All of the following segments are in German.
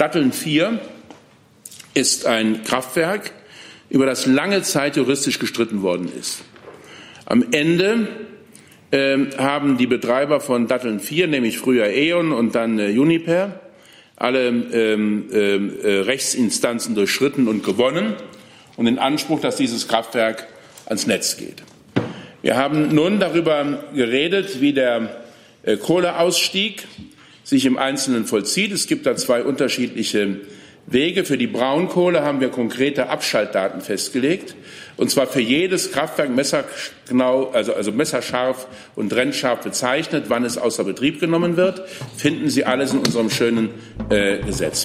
Datteln 4 ist ein Kraftwerk, über das lange Zeit juristisch gestritten worden ist. Am Ende äh, haben die Betreiber von Datteln 4, nämlich früher E.ON und dann äh, Uniper, alle ähm, ähm, äh, Rechtsinstanzen durchschritten und gewonnen und den Anspruch, dass dieses Kraftwerk ans Netz geht. Wir haben nun darüber geredet, wie der äh, Kohleausstieg sich im Einzelnen vollzieht. Es gibt da zwei unterschiedliche Wege. Für die Braunkohle haben wir konkrete Abschaltdaten festgelegt. Und zwar für jedes Kraftwerk messergenau, also, also messerscharf und trennscharf bezeichnet, wann es außer Betrieb genommen wird. Finden Sie alles in unserem schönen äh, Gesetz.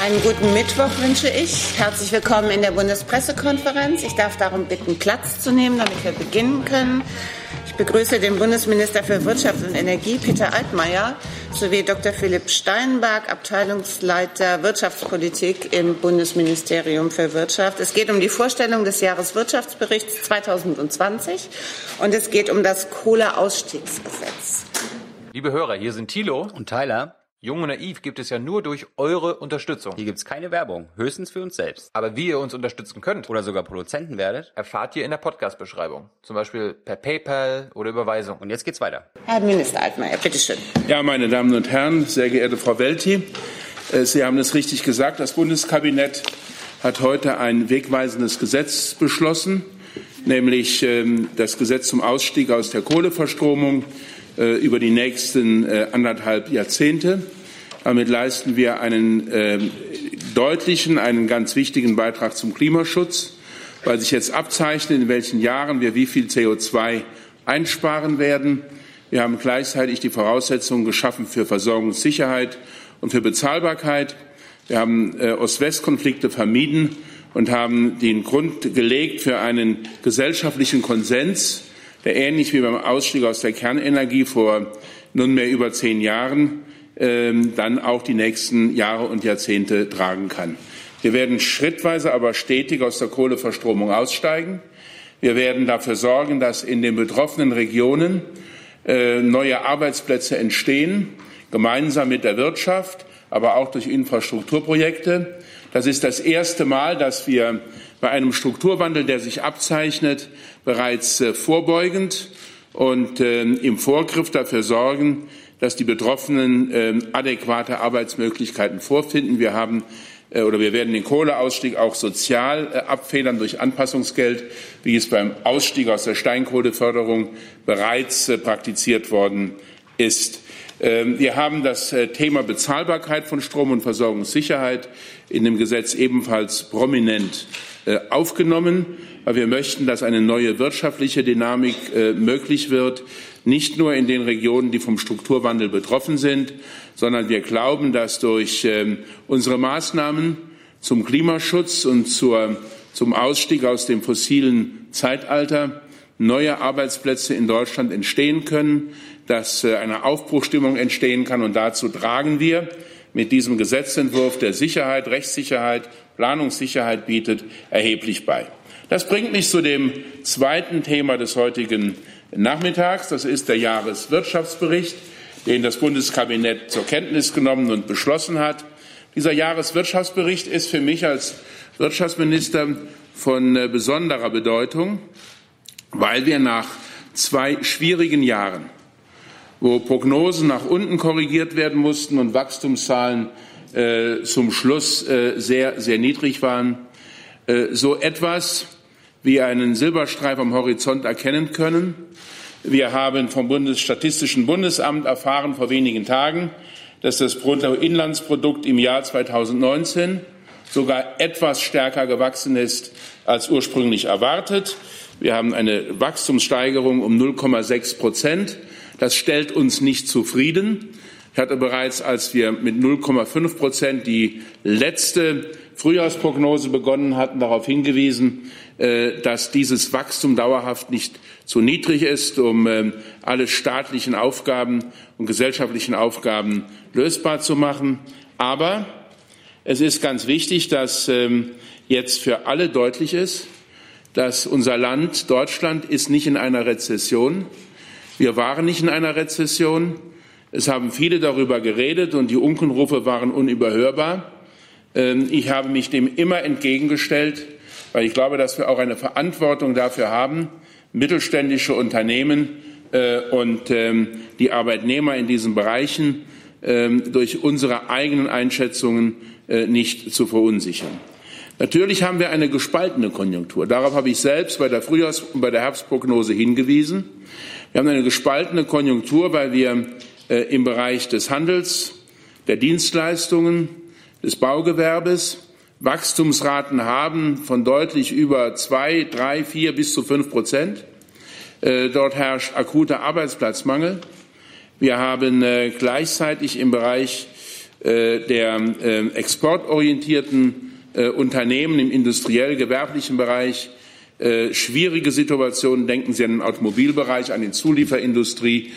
Einen guten Mittwoch wünsche ich. Herzlich willkommen in der Bundespressekonferenz. Ich darf darum bitten, Platz zu nehmen, damit wir beginnen können. Ich begrüße den Bundesminister für Wirtschaft und Energie, Peter Altmaier, sowie Dr. Philipp Steinberg, Abteilungsleiter Wirtschaftspolitik im Bundesministerium für Wirtschaft. Es geht um die Vorstellung des Jahreswirtschaftsberichts 2020 und es geht um das Kohleausstiegsgesetz. Liebe Hörer, hier sind Thilo und Tyler. Jung und Naiv gibt es ja nur durch eure Unterstützung. Hier gibt es keine Werbung, höchstens für uns selbst. Aber wie ihr uns unterstützen könnt oder sogar Produzenten werdet, erfahrt ihr in der Podcast-Beschreibung. Zum Beispiel per PayPal oder Überweisung. Und jetzt geht's weiter. Herr Minister Altmaier, bitteschön. Ja, meine Damen und Herren, sehr geehrte Frau Welti, äh, Sie haben es richtig gesagt. Das Bundeskabinett hat heute ein wegweisendes Gesetz beschlossen, nämlich ähm, das Gesetz zum Ausstieg aus der Kohleverstromung über die nächsten äh, anderthalb Jahrzehnte. Damit leisten wir einen äh, deutlichen, einen ganz wichtigen Beitrag zum Klimaschutz, weil sich jetzt abzeichnet, in welchen Jahren wir wie viel CO2 einsparen werden. Wir haben gleichzeitig die Voraussetzungen geschaffen für Versorgungssicherheit und für Bezahlbarkeit. Wir haben äh, Ost-West-Konflikte vermieden und haben den Grund gelegt für einen gesellschaftlichen Konsens, der ähnlich wie beim Ausstieg aus der Kernenergie vor nunmehr über zehn Jahren ähm, dann auch die nächsten Jahre und Jahrzehnte tragen kann. Wir werden schrittweise, aber stetig aus der Kohleverstromung aussteigen. Wir werden dafür sorgen, dass in den betroffenen Regionen äh, neue Arbeitsplätze entstehen, gemeinsam mit der Wirtschaft, aber auch durch Infrastrukturprojekte. Das ist das erste Mal, dass wir bei einem Strukturwandel, der sich abzeichnet, bereits äh, vorbeugend und äh, im Vorgriff dafür sorgen, dass die Betroffenen äh, adäquate Arbeitsmöglichkeiten vorfinden. Wir haben oder wir werden den Kohleausstieg auch sozial abfedern durch Anpassungsgeld, wie es beim Ausstieg aus der Steinkohleförderung bereits praktiziert worden ist. Ähm, wir haben das Thema Bezahlbarkeit von Strom und Versorgungssicherheit in dem Gesetz ebenfalls prominent äh, aufgenommen, weil wir möchten, dass eine neue wirtschaftliche Dynamik äh, möglich wird, nicht nur in den Regionen, die vom Strukturwandel betroffen sind, sondern wir glauben, dass durch ähm, unsere Maßnahmen zum Klimaschutz und zur, zum Ausstieg aus dem fossilen Zeitalter neue Arbeitsplätze in Deutschland entstehen können, dass äh, eine Aufbruchstimmung entstehen kann. Und dazu tragen wir mit diesem Gesetzentwurf der Sicherheit, Rechtssicherheit, Planungssicherheit bietet, erheblich bei. Das bringt mich zu dem zweiten Thema des heutigen Nachmittags. Das ist der Jahreswirtschaftsbericht, den das Bundeskabinett zur Kenntnis genommen und beschlossen hat. Dieser Jahreswirtschaftsbericht ist für mich als Wirtschaftsminister von äh, besonderer Bedeutung, weil wir nach zwei schwierigen Jahren wo Prognosen nach unten korrigiert werden mussten und Wachstumszahlen äh, zum Schluss äh, sehr, sehr niedrig waren, äh, so etwas wie einen Silberstreif am Horizont erkennen können. Wir haben vom Bundesstatistischen Bundesamt erfahren vor wenigen Tagen, dass das Bruttoinlandsprodukt im Jahr 2019 sogar etwas stärker gewachsen ist als ursprünglich erwartet. Wir haben eine Wachstumssteigerung um 0,6 Prozent. Das stellt uns nicht zufrieden. Ich hatte bereits, als wir mit 0,5 Prozent die letzte Frühjahrsprognose begonnen hatten, darauf hingewiesen, äh, dass dieses Wachstum dauerhaft nicht zu niedrig ist, um ähm, alle staatlichen Aufgaben und gesellschaftlichen Aufgaben lösbar zu machen. Aber es ist ganz wichtig, dass ähm, jetzt für alle deutlich ist, dass unser Land Deutschland ist nicht in einer Rezession, wir waren nicht in einer Rezession. Es haben viele darüber geredet und die Unkenrufe waren unüberhörbar. Ähm, ich habe mich dem immer entgegengestellt, weil ich glaube, dass wir auch eine Verantwortung dafür haben, mittelständische Unternehmen äh, und ähm, die Arbeitnehmer in diesen Bereichen ähm, durch unsere eigenen Einschätzungen äh, nicht zu verunsichern. Natürlich haben wir eine gespaltene Konjunktur. Darauf habe ich selbst bei der Frühjahrs- und bei der Herbstprognose hingewiesen. Wir haben eine gespaltene Konjunktur, weil wir äh, im Bereich des Handels, der Dienstleistungen, des Baugewerbes Wachstumsraten haben von deutlich über zwei, drei, vier bis zu fünf Prozent. Äh, dort herrscht akuter Arbeitsplatzmangel. Wir haben äh, gleichzeitig im Bereich der exportorientierten Unternehmen im industriell-gewerblichen Bereich schwierige Situationen. Denken Sie an den Automobilbereich, an die Zulieferindustrie,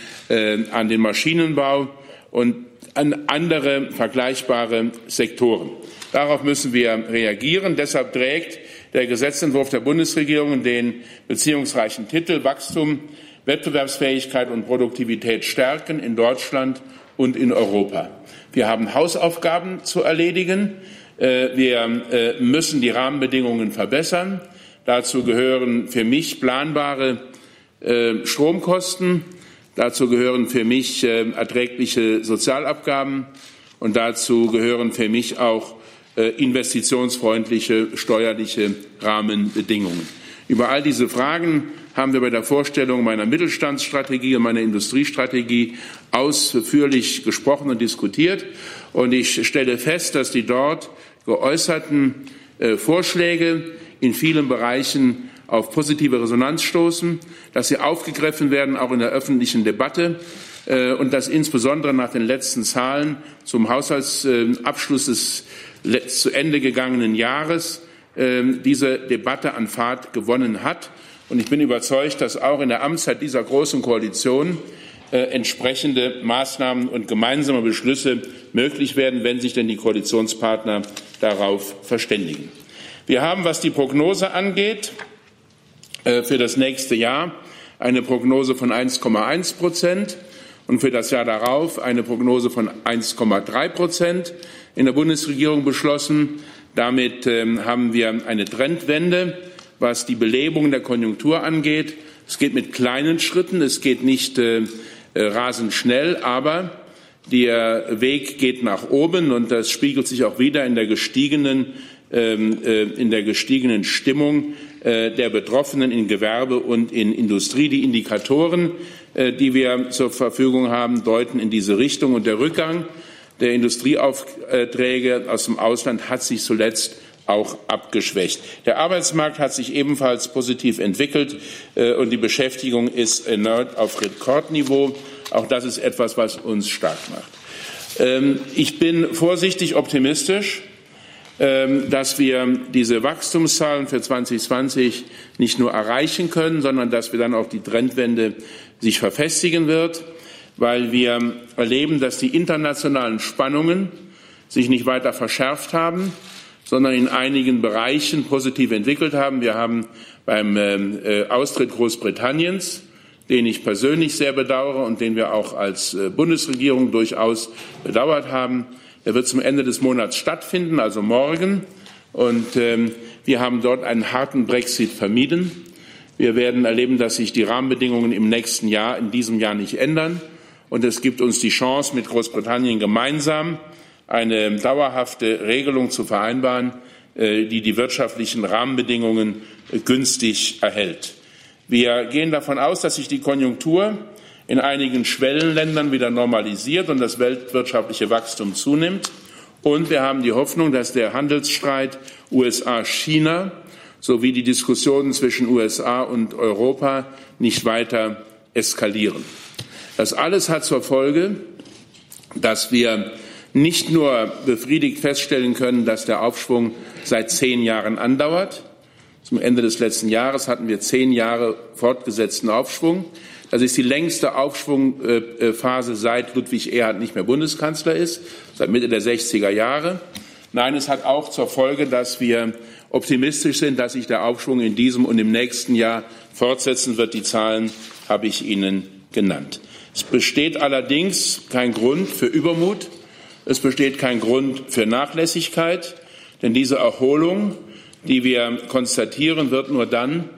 an den Maschinenbau und an andere vergleichbare Sektoren. Darauf müssen wir reagieren. Deshalb trägt der Gesetzentwurf der Bundesregierung den beziehungsreichen Titel Wachstum, Wettbewerbsfähigkeit und Produktivität stärken in Deutschland und in Europa. Wir haben Hausaufgaben zu erledigen. Äh, wir äh, müssen die Rahmenbedingungen verbessern. Dazu gehören für mich planbare äh, Stromkosten, Dazu gehören für mich äh, erträgliche Sozialabgaben und dazu gehören für mich auch äh, investitionsfreundliche steuerliche Rahmenbedingungen. Über all diese Fragen haben wir bei der Vorstellung meiner Mittelstandsstrategie und meiner Industriestrategie ausführlich gesprochen und diskutiert. Und ich stelle fest, dass die dort geäußerten äh, Vorschläge in vielen Bereichen auf positive Resonanz stoßen, dass sie aufgegriffen werden, auch in der öffentlichen Debatte, äh, und dass insbesondere nach den letzten Zahlen zum Haushaltsabschluss des zu Ende gegangenen Jahres äh, diese Debatte an Fahrt gewonnen hat. Und ich bin überzeugt, dass auch in der Amtszeit dieser großen Koalition äh, entsprechende Maßnahmen und gemeinsame Beschlüsse möglich werden, wenn sich denn die Koalitionspartner darauf verständigen. Wir haben, was die Prognose angeht, äh, für das nächste Jahr eine Prognose von 1,1 Prozent und für das Jahr darauf eine Prognose von 1,3 Prozent in der Bundesregierung beschlossen. Damit ähm, haben wir eine Trendwende, was die Belebung der Konjunktur angeht. Es geht mit kleinen Schritten, es geht nicht äh, äh rasend schnell, aber der Weg geht nach oben und das spiegelt sich auch wieder in der gestiegenen, in der gestiegenen Stimmung äh, der Betroffenen in Gewerbe und in Industrie. Die Indikatoren, äh, die wir zur Verfügung haben, deuten in diese Richtung. Und der Rückgang der Industrieaufträge aus dem Ausland hat sich zuletzt auch abgeschwächt. Der Arbeitsmarkt hat sich ebenfalls positiv entwickelt äh, und die Beschäftigung ist erneut auf Rekordniveau. Auch das ist etwas, was uns stark macht. Ähm, ich bin vorsichtig optimistisch. Ähm, dass wir diese Wachstumszahlen für 2020 nicht nur erreichen können, sondern dass wir dann auch die Trendwende sich verfestigen wird, weil wir erleben, dass die internationalen Spannungen sich nicht weiter verschärft haben, sondern in einigen Bereichen positiv entwickelt haben. Wir haben beim ähm, äh, Austritt Großbritanniens, den ich persönlich sehr bedauere und den wir auch als äh, Bundesregierung durchaus bedauert haben, er wird zum Ende des Monats stattfinden, also morgen. Und ähm, wir haben dort einen harten Brexit vermieden. Wir werden erleben, dass sich die Rahmenbedingungen im nächsten Jahr, in diesem Jahr nicht ändern. Und es gibt uns die Chance, mit Großbritannien gemeinsam eine dauerhafte Regelung zu vereinbaren, äh, die die wirtschaftlichen Rahmenbedingungen äh, günstig erhält. Wir gehen davon aus, dass sich die Konjunktur in einigen Schwellenländern wieder normalisiert und das weltwirtschaftliche Wachstum zunimmt. Und wir haben die Hoffnung, dass der Handelsstreit USA-China sowie die Diskussionen zwischen USA und Europa nicht weiter eskalieren. Das alles hat zur Folge, dass wir nicht nur befriedigt feststellen können, dass der Aufschwung seit zehn Jahren andauert. Zum Ende des letzten Jahres hatten wir zehn Jahre fortgesetzten Aufschwung. Das ist die längste Aufschwungphase seit Ludwig Erhard nicht mehr Bundeskanzler ist, seit Mitte der 60er Jahre. Nein, es hat auch zur Folge, dass wir optimistisch sind, dass sich der Aufschwung in diesem und im nächsten Jahr fortsetzen wird. Die Zahlen habe ich Ihnen genannt. Es besteht allerdings kein Grund für Übermut. Es besteht kein Grund für Nachlässigkeit, denn diese Erholung, die wir konstatieren, wird nur dann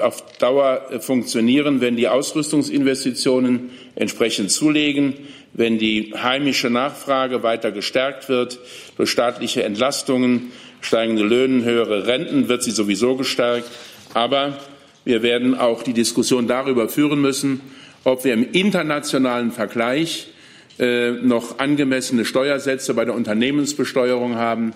auf Dauer äh, funktionieren, wenn die Ausrüstungsinvestitionen entsprechend zulegen, wenn die heimische Nachfrage weiter gestärkt wird durch staatliche Entlastungen, steigende Löhne, höhere Renten wird sie sowieso gestärkt. Aber wir werden auch die Diskussion darüber führen müssen, ob wir im internationalen Vergleich äh, noch angemessene Steuersätze bei der Unternehmensbesteuerung haben.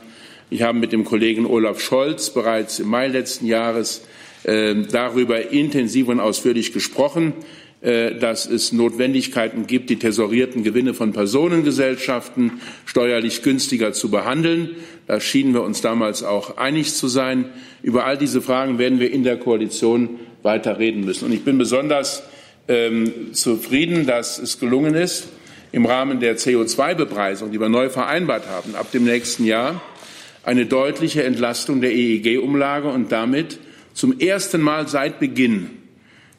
Ich habe mit dem Kollegen Olaf Scholz bereits im Mai letzten Jahres äh, darüber intensiv und ausführlich gesprochen, äh, dass es Notwendigkeiten gibt, die tesorierten Gewinne von Personengesellschaften steuerlich günstiger zu behandeln. Da schienen wir uns damals auch einig zu sein. Über all diese Fragen werden wir in der Koalition weiter reden müssen. Und ich bin besonders ähm, zufrieden, dass es gelungen ist, im Rahmen der CO2-Bepreisung, die wir neu vereinbart haben, ab dem nächsten Jahr eine deutliche Entlastung der EEG-Umlage und damit zum ersten Mal seit Beginn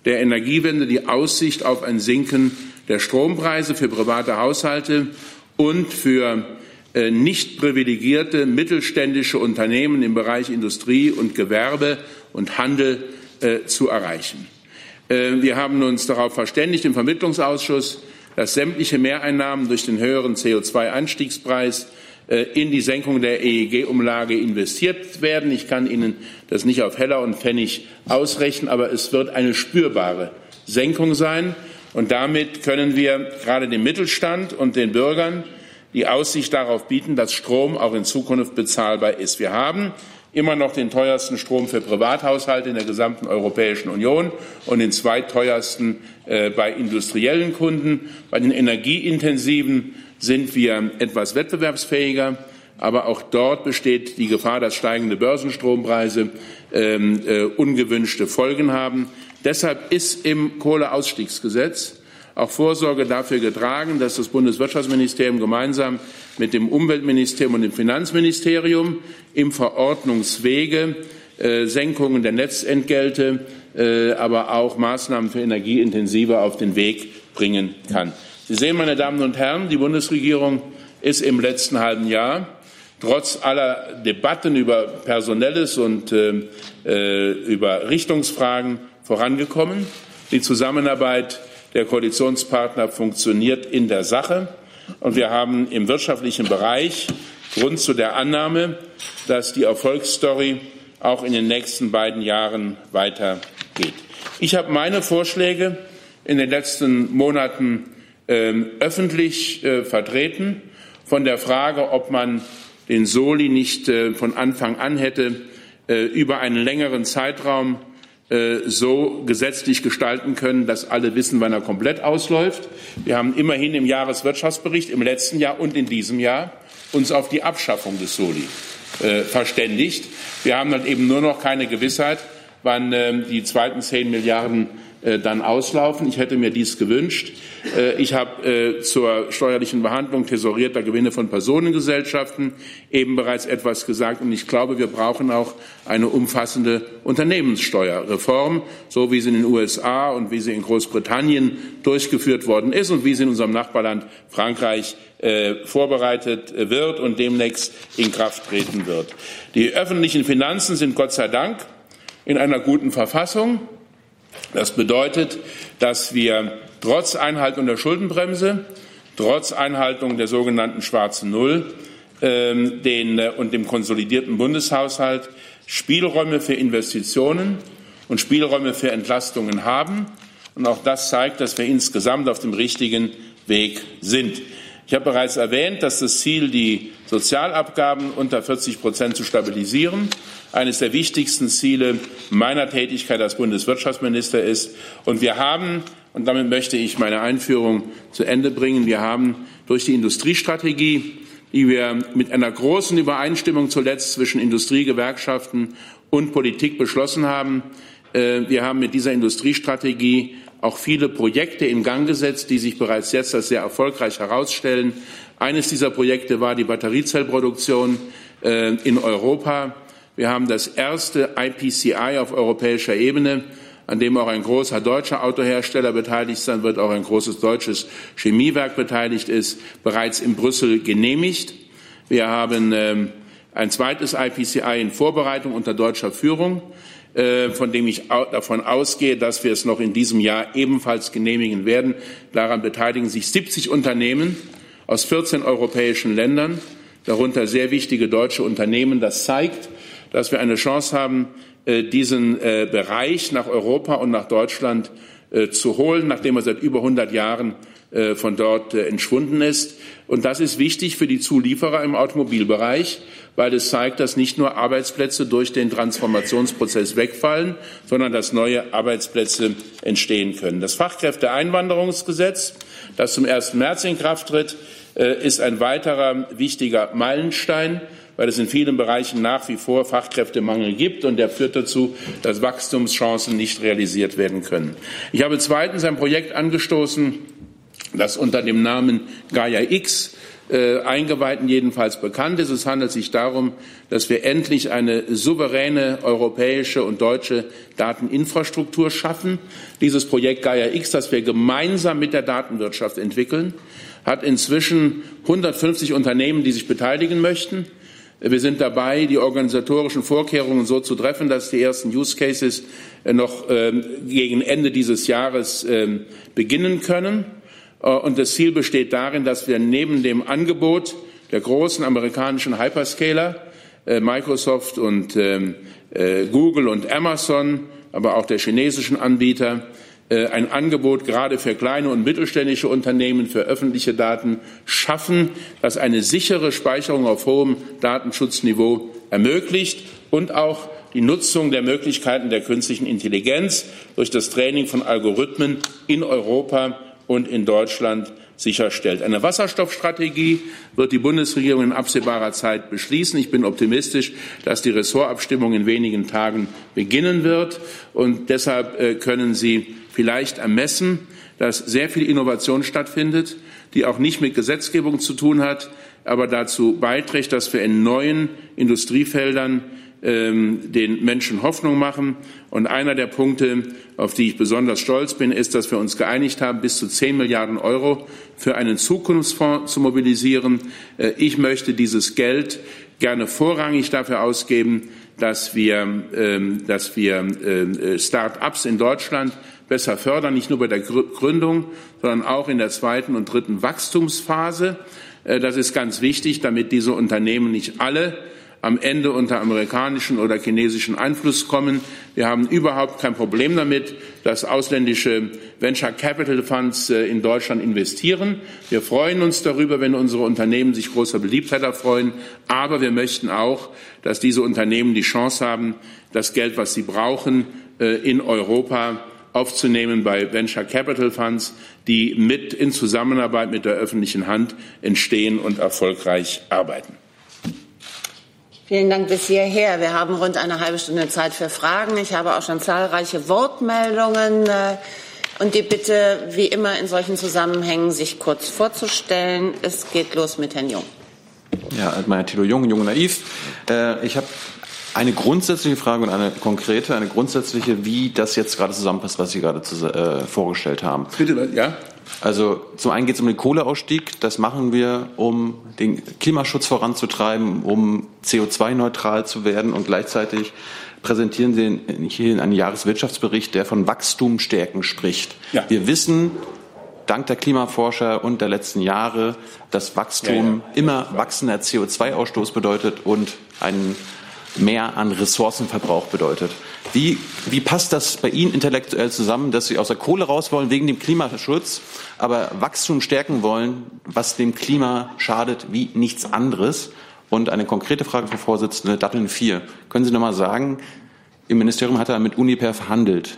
der Energiewende die Aussicht auf ein Sinken der Strompreise für private Haushalte und für äh, nicht privilegierte mittelständische Unternehmen im Bereich Industrie und Gewerbe und Handel äh, zu erreichen. Äh, wir haben uns darauf verständigt im Vermittlungsausschuss, dass sämtliche Mehreinnahmen durch den höheren CO2-Einstiegspreis äh, in die Senkung der EEG-Umlage investiert werden. Ich kann Ihnen das nicht auf Heller und Pfennig ausrechnen, aber es wird eine spürbare Senkung sein. Und damit können wir gerade dem Mittelstand und den Bürgern die Aussicht darauf bieten, dass Strom auch in Zukunft bezahlbar ist. Wir haben immer noch den teuersten Strom für Privathaushalte in der gesamten Europäischen Union und den zweiteuersten äh, bei industriellen Kunden. Bei den energieintensiven sind wir etwas wettbewerbsfähiger. Aber auch dort besteht die Gefahr, dass steigende Börsenstrompreise ähm, äh, ungewünschte Folgen haben. Deshalb ist im Kohleausstiegsgesetz auch Vorsorge dafür getragen, dass das Bundeswirtschaftsministerium gemeinsam mit dem Umweltministerium und dem Finanzministerium im Verordnungswege äh, Senkungen der Netzentgelte, äh, aber auch Maßnahmen für Energieintensive auf den Weg bringen kann. Sie sehen, meine Damen und Herren, die Bundesregierung ist im letzten halben Jahr trotz aller Debatten über Personelles und äh, äh über Richtungsfragen vorangekommen. Die Zusammenarbeit der Koalitionspartner funktioniert in der Sache. Und wir haben im wirtschaftlichen Bereich Grund zu der Annahme, dass die Erfolgsstory auch in den nächsten beiden Jahren weitergeht. Ich habe meine Vorschläge in den letzten Monaten öffentlich äh, vertreten, von der Frage, ob man den Soli nicht äh, von Anfang an hätte äh, über einen längeren Zeitraum so gesetzlich gestalten können, dass alle wissen, wann er komplett ausläuft. Wir haben immerhin im Jahreswirtschaftsbericht im letzten Jahr und in diesem Jahr uns auf die Abschaffung des Soli verständigt. Wir haben dann eben nur noch keine Gewissheit, wann äh, die zweiten zehn Milliarden dann auslaufen. Ich hätte mir dies gewünscht. Äh, ich habe äh, zur steuerlichen Behandlung tesorierter Gewinne von Personengesellschaften eben bereits etwas gesagt. Und ich glaube, wir brauchen auch eine umfassende Unternehmenssteuerreform, so wie sie in den USA und wie sie in Großbritannien durchgeführt worden ist und wie sie in unserem Nachbarland Frankreich vorbereitet wird und demnächst in Kraft treten wird. Die öffentlichen Finanzen sind Gott sei Dank in einer guten Verfassung. Das bedeutet, dass wir trotz Einhaltung der Schuldenbremse, trotz Einhaltung der sogenannten schwarzen Null ähm, den, äh, und dem konsolidierten Bundeshaushalt Spielräume für Investitionen und Spielräume für Entlastungen haben. Und auch das zeigt, dass wir insgesamt auf dem richtigen Weg sind. Ich habe bereits erwähnt, dass das Ziel, die Sozialabgaben unter 40 Prozent zu stabilisieren, eines der wichtigsten Ziele meiner Tätigkeit als Bundeswirtschaftsminister ist. Und wir haben, und damit möchte ich meine Einführung zu Ende bringen, wir haben durch die Industriestrategie, die wir mit einer großen Übereinstimmung zuletzt zwischen Industrie, Gewerkschaften und Politik beschlossen haben, äh, wir haben mit dieser Industriestrategie auch viele Projekte in Gang gesetzt, die sich bereits jetzt als sehr erfolgreich herausstellen. Eines dieser Projekte war die Batteriezellproduktion äh, in Europa. Wir haben das erste IPCI auf europäischer Ebene, an dem auch ein großer deutscher Autohersteller beteiligt sein wird, auch ein großes deutsches Chemiewerk beteiligt ist, bereits in Brüssel genehmigt. Wir haben ähm, ein zweites IPCI in Vorbereitung unter deutscher Führung, äh, von dem ich davon ausgehe, dass wir es noch in diesem Jahr ebenfalls genehmigen werden. Daran beteiligen sich 70 Unternehmen aus 14 europäischen Ländern, darunter sehr wichtige deutsche Unternehmen. Das zeigt, dass wir eine Chance haben, äh, diesen äh, Bereich nach Europa und nach Deutschland zu holen, nachdem er seit über 100 Jahren von dort entschwunden ist. Und das ist wichtig für die Zulieferer im Automobilbereich, weil es zeigt, dass nicht nur Arbeitsplätze durch den Transformationsprozess wegfallen, sondern dass neue Arbeitsplätze entstehen können. Das Fachkräfteeinwanderungsgesetz, das zum 1. März in Kraft tritt, äh, ist ein weiterer wichtiger Meilenstein weil es in vielen Bereichen nach wie vor Fachkräftemangel gibt und der führt dazu, dass Wachstumschancen nicht realisiert werden können. Ich habe zweitens ein Projekt angestoßen, das unter dem Namen Gaia X äh, Eingeweihten jedenfalls bekannt ist. Es handelt sich darum, dass wir endlich eine souveräne europäische und deutsche Dateninfrastruktur schaffen. Dieses Projekt Gaia X, das wir gemeinsam mit der Datenwirtschaft entwickeln, hat inzwischen 150 Unternehmen, die sich beteiligen möchten. Wir sind dabei, die organisatorischen Vorkehrungen so zu treffen, dass die ersten Use Cases noch ähm, gegen Ende dieses Jahres ähm, beginnen können. Äh, und das Ziel besteht darin, dass wir neben dem Angebot der großen amerikanischen Hyperscaler, äh, Microsoft und ähm, äh, Google und Amazon, aber auch der chinesischen Anbieter, ein Angebot gerade für kleine und mittelständische Unternehmen für öffentliche Daten schaffen, das eine sichere Speicherung auf hohem Datenschutzniveau ermöglicht und auch die Nutzung der Möglichkeiten der künstlichen Intelligenz durch das Training von Algorithmen in Europa und in Deutschland sicherstellt. Eine Wasserstoffstrategie wird die Bundesregierung in absehbarer Zeit beschließen. Ich bin optimistisch, dass die Ressortabstimmung in wenigen Tagen beginnen wird. Und deshalb äh, können Sie vielleicht ermessen, dass sehr viel Innovation stattfindet, die auch nicht mit Gesetzgebung zu tun hat, aber dazu beiträgt, dass wir in neuen Industriefeldern den Menschen Hoffnung machen. Und einer der Punkte, auf die ich besonders stolz bin, ist, dass wir uns geeinigt haben, bis zu 10 Milliarden Euro für einen Zukunftsfonds zu mobilisieren. Äh, ich möchte dieses Geld gerne vorrangig dafür ausgeben, dass wir, ähm, dass wir äh, Start-ups in Deutschland besser fördern, nicht nur bei der Gründung, sondern auch in der zweiten und dritten Wachstumsphase. Äh, das ist ganz wichtig, damit diese Unternehmen nicht alle am Ende unter amerikanischen oder chinesischen Einfluss kommen. Wir haben überhaupt kein Problem damit, dass ausländische Venture Capital Funds äh, in Deutschland investieren. Wir freuen uns darüber, wenn unsere Unternehmen sich großer Beliebtheit erfreuen. Aber wir möchten auch, dass diese Unternehmen die Chance haben, das Geld, was sie brauchen, äh, in Europa aufzunehmen bei Venture Capital Funds, die mit in Zusammenarbeit mit der öffentlichen Hand entstehen und erfolgreich arbeiten. Vielen Dank bis hierher. Wir haben rund eine halbe Stunde Zeit für Fragen. Ich habe auch schon zahlreiche Wortmeldungen äh, und die Bitte, wie immer in solchen Zusammenhängen, sich kurz vorzustellen. Es geht los mit Herrn Jung. Ja, Altmaier Thilo Jung, Jung Naiv. Äh, ich habe eine grundsätzliche Frage und eine konkrete, eine grundsätzliche, wie das jetzt gerade zusammenpasst, was Sie gerade zu, äh, vorgestellt haben. Bitte, ja? Also zum einen geht es um den Kohleausstieg. Das machen wir, um den Klimaschutz voranzutreiben, um CO2-neutral zu werden und gleichzeitig präsentieren Sie hier einen Jahreswirtschaftsbericht, der von Wachstumsstärken spricht. Ja. Wir wissen, dank der Klimaforscher und der letzten Jahre, dass Wachstum ja, ja. immer wachsender CO2-Ausstoß bedeutet und einen mehr an Ressourcenverbrauch bedeutet. Wie, wie passt das bei Ihnen intellektuell zusammen, dass Sie aus der Kohle raus wollen wegen dem Klimaschutz, aber Wachstum stärken wollen, was dem Klima schadet wie nichts anderes? Und eine konkrete Frage, Frau Vorsitzende, Datteln 4. Können Sie noch mal sagen, im Ministerium hat er mit Uniper verhandelt.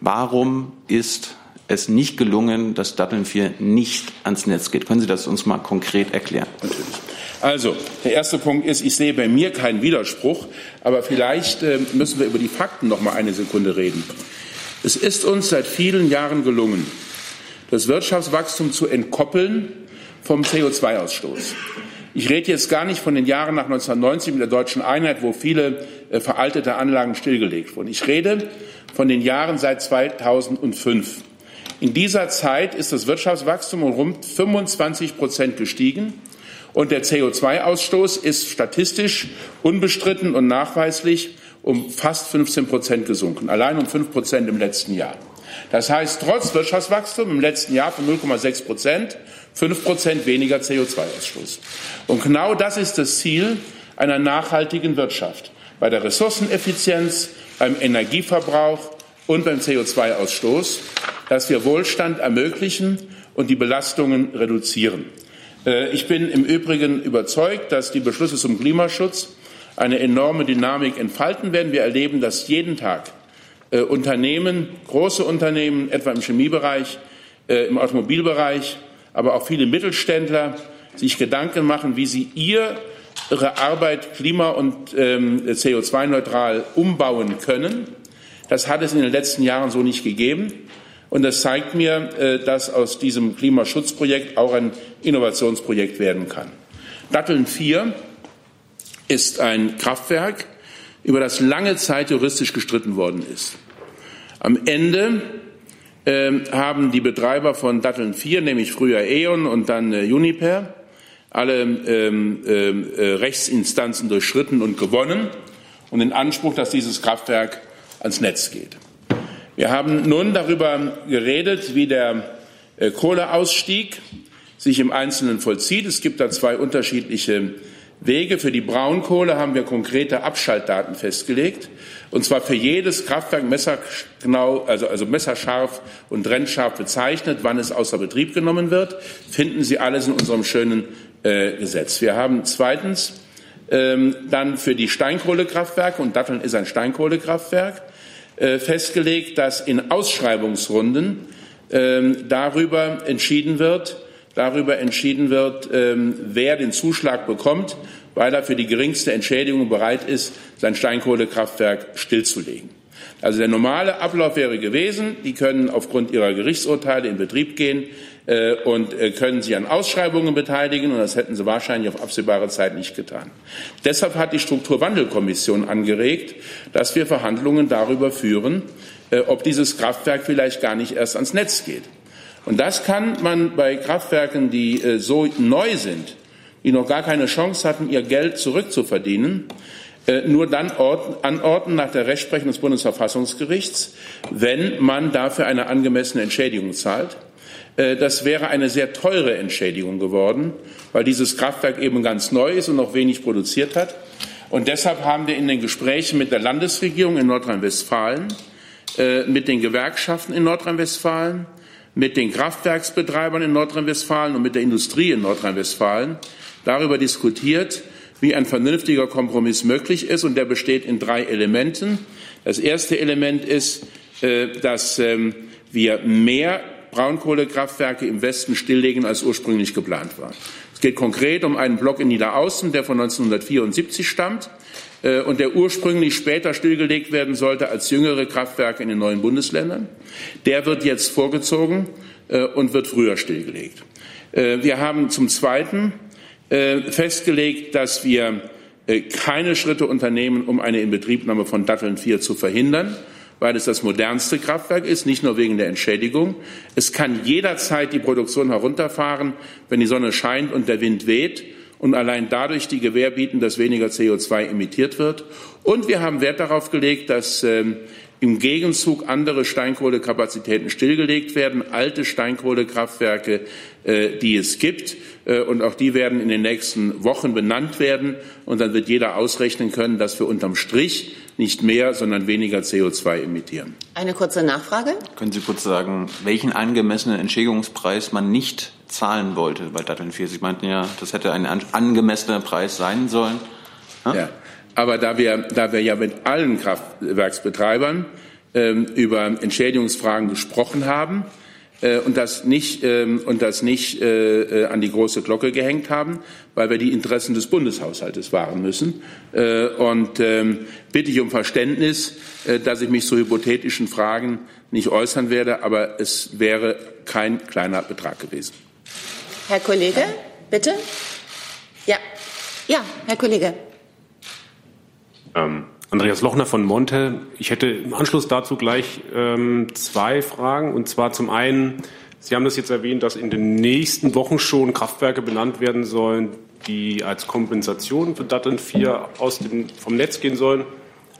Warum ist es nicht gelungen, dass Datteln 4 nicht ans Netz geht? Können Sie das uns mal konkret erklären? Natürlich. Also, der erste Punkt ist, ich sehe bei mir keinen Widerspruch, aber vielleicht äh, müssen wir über die Fakten noch mal eine Sekunde reden. Es ist uns seit vielen Jahren gelungen, das Wirtschaftswachstum zu entkoppeln vom CO2-Ausstoß. Ich rede jetzt gar nicht von den Jahren nach 1990 mit der deutschen Einheit, wo viele äh, veraltete Anlagen stillgelegt wurden. Ich rede von den Jahren seit 2005. In dieser Zeit ist das Wirtschaftswachstum um rund 25 Prozent gestiegen und der CO2-Ausstoß ist statistisch unbestritten und nachweislich um fast 15 Prozent gesunken, allein um 5 Prozent im letzten Jahr. Das heißt, trotz Wirtschaftswachstum im letzten Jahr von 0,6 Prozent, 5 Prozent weniger CO2-Ausstoß. Und genau das ist das Ziel einer nachhaltigen Wirtschaft. Bei der Ressourceneffizienz, beim Energieverbrauch und beim CO2-Ausstoß, dass wir Wohlstand ermöglichen und die Belastungen reduzieren. Äh, ich bin im Übrigen überzeugt, dass die Beschlüsse zum Klimaschutz eine enorme Dynamik entfalten werden. Wir erleben das jeden Tag. Äh, Unternehmen, große Unternehmen, etwa im Chemiebereich, äh, im Automobilbereich, aber auch viele Mittelständler sich Gedanken machen, wie sie ihr, ihre Arbeit klima- und ähm, CO2-neutral umbauen können. Das hat es in den letzten Jahren so nicht gegeben. Und das zeigt mir, äh, dass aus diesem Klimaschutzprojekt auch ein Innovationsprojekt werden kann. Datteln 4 ist ein Kraftwerk, über das lange Zeit juristisch gestritten worden ist. Am Ende äh, haben die Betreiber von Datteln 4, nämlich früher E.ON und dann äh, Uniper, alle ähm, ähm, äh, Rechtsinstanzen durchschritten und gewonnen und den Anspruch, dass dieses Kraftwerk ans Netz geht. Wir haben nun darüber geredet, wie der äh, Kohleausstieg sich im Einzelnen vollzieht. Es gibt da zwei unterschiedliche Wege. Für die Braunkohle haben wir konkrete Abschaltdaten festgelegt. Und zwar für jedes Kraftwerk messergenau, also, also messerscharf und trennscharf bezeichnet, wann es außer Betrieb genommen wird. Finden Sie alles in unserem schönen äh, Gesetz. Wir haben zweitens ähm, dann für die Steinkohlekraftwerke, und Datteln ist ein Steinkohlekraftwerk, festgelegt, dass in Ausschreibungsrunden ähm, darüber entschieden wird, darüber entschieden wird, ähm, wer den Zuschlag bekommt, weil er für die geringste Entschädigung bereit ist, sein Steinkohlekraftwerk stillzulegen. Also der normale Ablauf wäre gewesen, die können aufgrund ihrer Gerichtsurteile in Betrieb gehen äh, und äh, können sich an Ausschreibungen beteiligen, und das hätten sie wahrscheinlich auf absehbare Zeit nicht getan. Deshalb hat die Strukturwandelkommission angeregt, dass wir Verhandlungen darüber führen, äh, ob dieses Kraftwerk vielleicht gar nicht erst ans Netz geht. Und das kann man bei Kraftwerken, die äh, so neu sind, die noch gar keine Chance hatten, ihr Geld zurückzuverdienen, äh, nur dann anordnen nach der Rechtsprechung des Bundesverfassungsgerichts, wenn man dafür eine angemessene Entschädigung zahlt. Äh, das wäre eine sehr teure Entschädigung geworden, weil dieses Kraftwerk eben ganz neu ist und noch wenig produziert hat. Und deshalb haben wir in den Gesprächen mit der Landesregierung in Nordrhein-Westfalen, äh, mit den Gewerkschaften in Nordrhein-Westfalen, mit den Kraftwerksbetreibern in Nordrhein-Westfalen und mit der Industrie in Nordrhein-Westfalen darüber diskutiert, wie ein vernünftiger Kompromiss möglich ist. Und der besteht in drei Elementen. Das erste Element ist, äh, dass ähm, wir mehr Braunkohlekraftwerke im Westen stilllegen, als ursprünglich geplant war. Es geht konkret um einen Block in Niederaußen, der von 1974 stammt äh, und der ursprünglich später stillgelegt werden sollte als jüngere Kraftwerke in den neuen Bundesländern. Der wird jetzt vorgezogen äh, und wird früher stillgelegt. Wir haben zum Zweiten äh, festgelegt, dass wir äh, keine Schritte unternehmen, um eine Inbetriebnahme von Datteln 4 zu verhindern, weil es das modernste Kraftwerk ist, nicht nur wegen der Entschädigung. Es kann jederzeit die Produktion herunterfahren, wenn die Sonne scheint und der Wind weht und allein dadurch die Gewähr bieten, dass weniger CO2 emittiert wird. Und wir haben Wert darauf gelegt, dass ähm, im Gegenzug andere Steinkohlekapazitäten stillgelegt werden, alte Steinkohlekraftwerke, äh, die es gibt. Äh, und auch die werden in den nächsten Wochen benannt werden. Und dann wird jeder ausrechnen können, dass wir unterm Strich nicht mehr, sondern weniger CO2 emittieren. Eine kurze Nachfrage. Können Sie kurz sagen, welchen angemessenen Entschädigungspreis man nicht zahlen wollte bei Datteln 4? Sie meinten ja, das hätte ein angemessener Preis sein sollen. Ja. ja. Aber da wir, da wir ja mit allen Kraftwerksbetreibern ähm, über Entschädigungsfragen gesprochen haben äh, und das nicht, ähm, und das nicht äh, äh, an die große Glocke gehängt haben, weil wir die Interessen des Bundeshaushaltes wahren müssen. Äh, und ähm, bitte ich um Verständnis, äh, dass ich mich zu hypothetischen Fragen nicht äußern werde, aber es wäre kein kleiner Betrag gewesen. Herr Kollege, bitte. Ja, ja, Herr Kollege. Ähm, Andreas Lochner von Monte. Ich hätte im Anschluss dazu gleich ähm, zwei Fragen. Und zwar zum einen, Sie haben das jetzt erwähnt, dass in den nächsten Wochen schon Kraftwerke benannt werden sollen, die als Kompensation für Datteln 4 aus dem, vom Netz gehen sollen.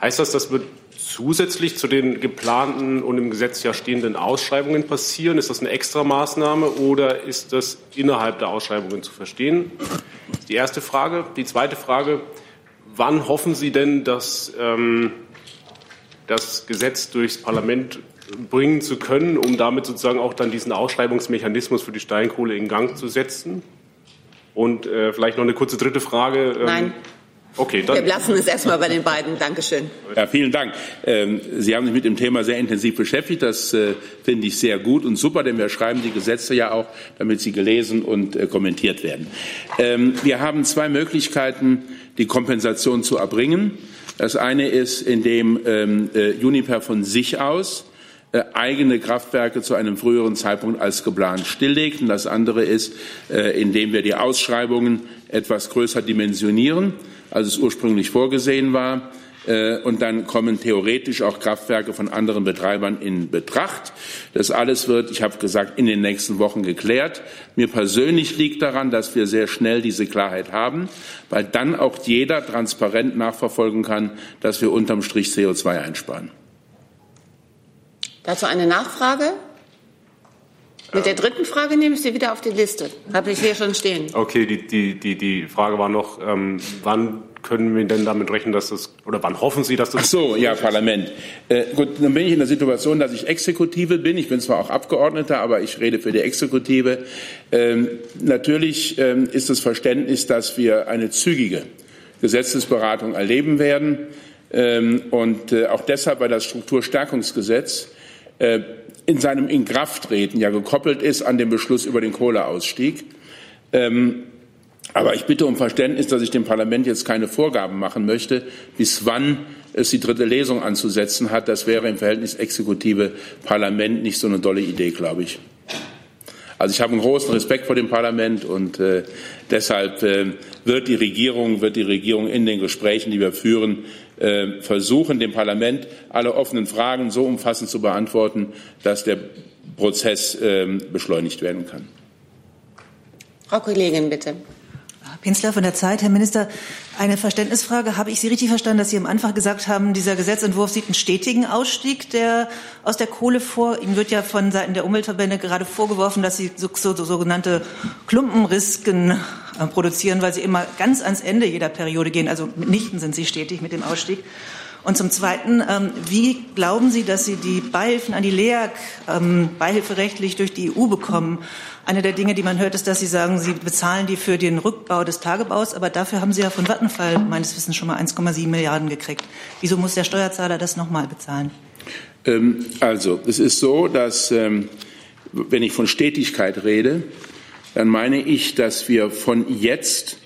Heißt das, das wird zusätzlich zu den geplanten und im Gesetz ja stehenden Ausschreibungen passieren? Ist das eine Extramaßnahme oder ist das innerhalb der Ausschreibungen zu verstehen? Das ist die erste Frage. Die zweite Frage, wann hoffen Sie denn, dass ähm, das Gesetz durchs Parlament bringen zu können, um damit sozusagen auch dann diesen Ausschreibungsmechanismus für die Steinkohle in Gang zu setzen? Und äh, vielleicht noch eine kurze dritte Frage. Ähm, Nein. Okay, dann. Wir lassen es erstmal bei den beiden. Dankeschön. Ja, vielen Dank. Ähm, Sie haben sich mit dem Thema sehr intensiv beschäftigt. Das äh, finde ich sehr gut und super, denn wir schreiben die Gesetze ja auch, damit sie gelesen und äh, kommentiert werden. Ähm, wir haben zwei Möglichkeiten, die Kompensation zu erbringen. Das eine ist, indem ähm, äh, Uniper von sich aus eigene Kraftwerke zu einem früheren Zeitpunkt als geplant stilllegt. Und das andere ist, indem wir die Ausschreibungen etwas größer dimensionieren, als es ursprünglich vorgesehen war. Äh, und dann kommen theoretisch auch Kraftwerke von anderen Betreibern in Betracht. Das alles wird, ich habe gesagt, in den nächsten Wochen geklärt. Mir persönlich liegt daran, dass wir sehr schnell diese Klarheit haben, weil dann auch jeder transparent nachverfolgen kann, dass wir unterm Strich CO2 einsparen. Dazu eine Nachfrage? Mit der dritten Frage nehme ich Sie wieder auf die Liste. Habe ich hier schon stehen. Okay, die, die, die, die Frage war noch, ähm, wann können wir denn damit rechnen, dass das, oder wann hoffen Sie, dass das. Ach so, ja, Parlament. Äh, gut, dann bin ich in der Situation, dass ich Exekutive bin. Ich bin zwar auch Abgeordneter, aber ich rede für die Exekutive. Ähm, natürlich ähm, ist das Verständnis, dass wir eine zügige Gesetzesberatung erleben werden. Ähm, und äh, auch deshalb, weil das Strukturstärkungsgesetz äh, in seinem Inkrafttreten ja gekoppelt ist an den Beschluss über den Kohleausstieg. Ähm, aber ich bitte um Verständnis, dass ich dem Parlament jetzt keine Vorgaben machen möchte, bis wann es die dritte Lesung anzusetzen hat. Das wäre im Verhältnis Exekutive Parlament nicht so eine dolle Idee, glaube ich. Also ich habe einen großen Respekt vor dem Parlament und äh, deshalb äh, wird die Regierung wird die Regierung in den Gesprächen, die wir führen, versuchen, dem Parlament alle offenen Fragen so umfassend zu beantworten, dass der Prozess äh, beschleunigt werden kann. Frau Kollegin, bitte. Pinsler von der Zeit. Herr Minister, eine Verständnisfrage. Habe ich Sie richtig verstanden, dass Sie am Anfang gesagt haben, dieser Gesetzentwurf sieht einen stetigen Ausstieg der, aus der Kohle vor? Ihnen wird ja von Seiten der Umweltverbände gerade vorgeworfen, dass Sie so, so, so sogenannte Klumpenrisken äh, produzieren, weil Sie immer ganz ans Ende jeder Periode gehen. Also mitnichten sind Sie stetig mit dem Ausstieg. Und zum Zweiten, ähm, wie glauben Sie, dass Sie die Beihilfen an die LEAG ähm, beihilferechtlich durch die EU bekommen? Eine der Dinge, die man hört, ist, dass Sie sagen, Sie bezahlen die für den Rückbau des Tagebaus, aber dafür haben Sie ja von Vattenfall meines Wissens schon mal 1,7 Milliarden gekriegt. Wieso muss der Steuerzahler das nochmal bezahlen? Ähm, also, es ist so, dass, wenn ich von Stetigkeit rede, dann meine ich, dass wir von jetzt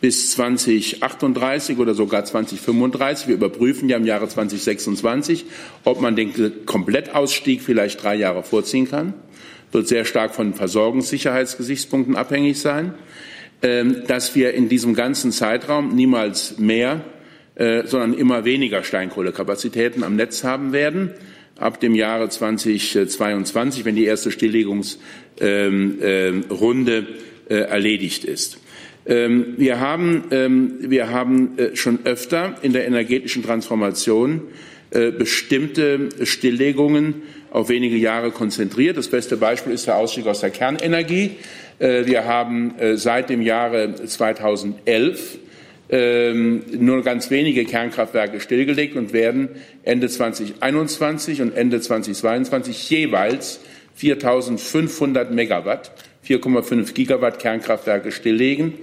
bis 2038 oder sogar 2035. Wir überprüfen ja im Jahre 2026, ob man den Komplettausstieg vielleicht drei Jahre vorziehen kann. Wird sehr stark von Versorgungssicherheitsgesichtspunkten abhängig sein. Ähm, dass wir in diesem ganzen Zeitraum niemals mehr, äh, sondern immer weniger Steinkohlekapazitäten am Netz haben werden. Ab dem Jahre 2022, wenn die erste Stilllegungsrunde ähm, ähm, äh, erledigt ist. Ähm, wir haben, wir haben äh, schon öfter in der energetischen Transformation äh, bestimmte Stilllegungen auf wenige Jahre konzentriert. Das beste Beispiel ist der Ausstieg aus der Kernenergie. Äh, wir haben seit dem Jahre 2011 ähm, nur ganz wenige Kernkraftwerke stillgelegt und werden Ende 2021 und Ende 2022 jeweils 4.500 Megawatt 4,5 Gigawatt Kernkraftwerke stilllegen.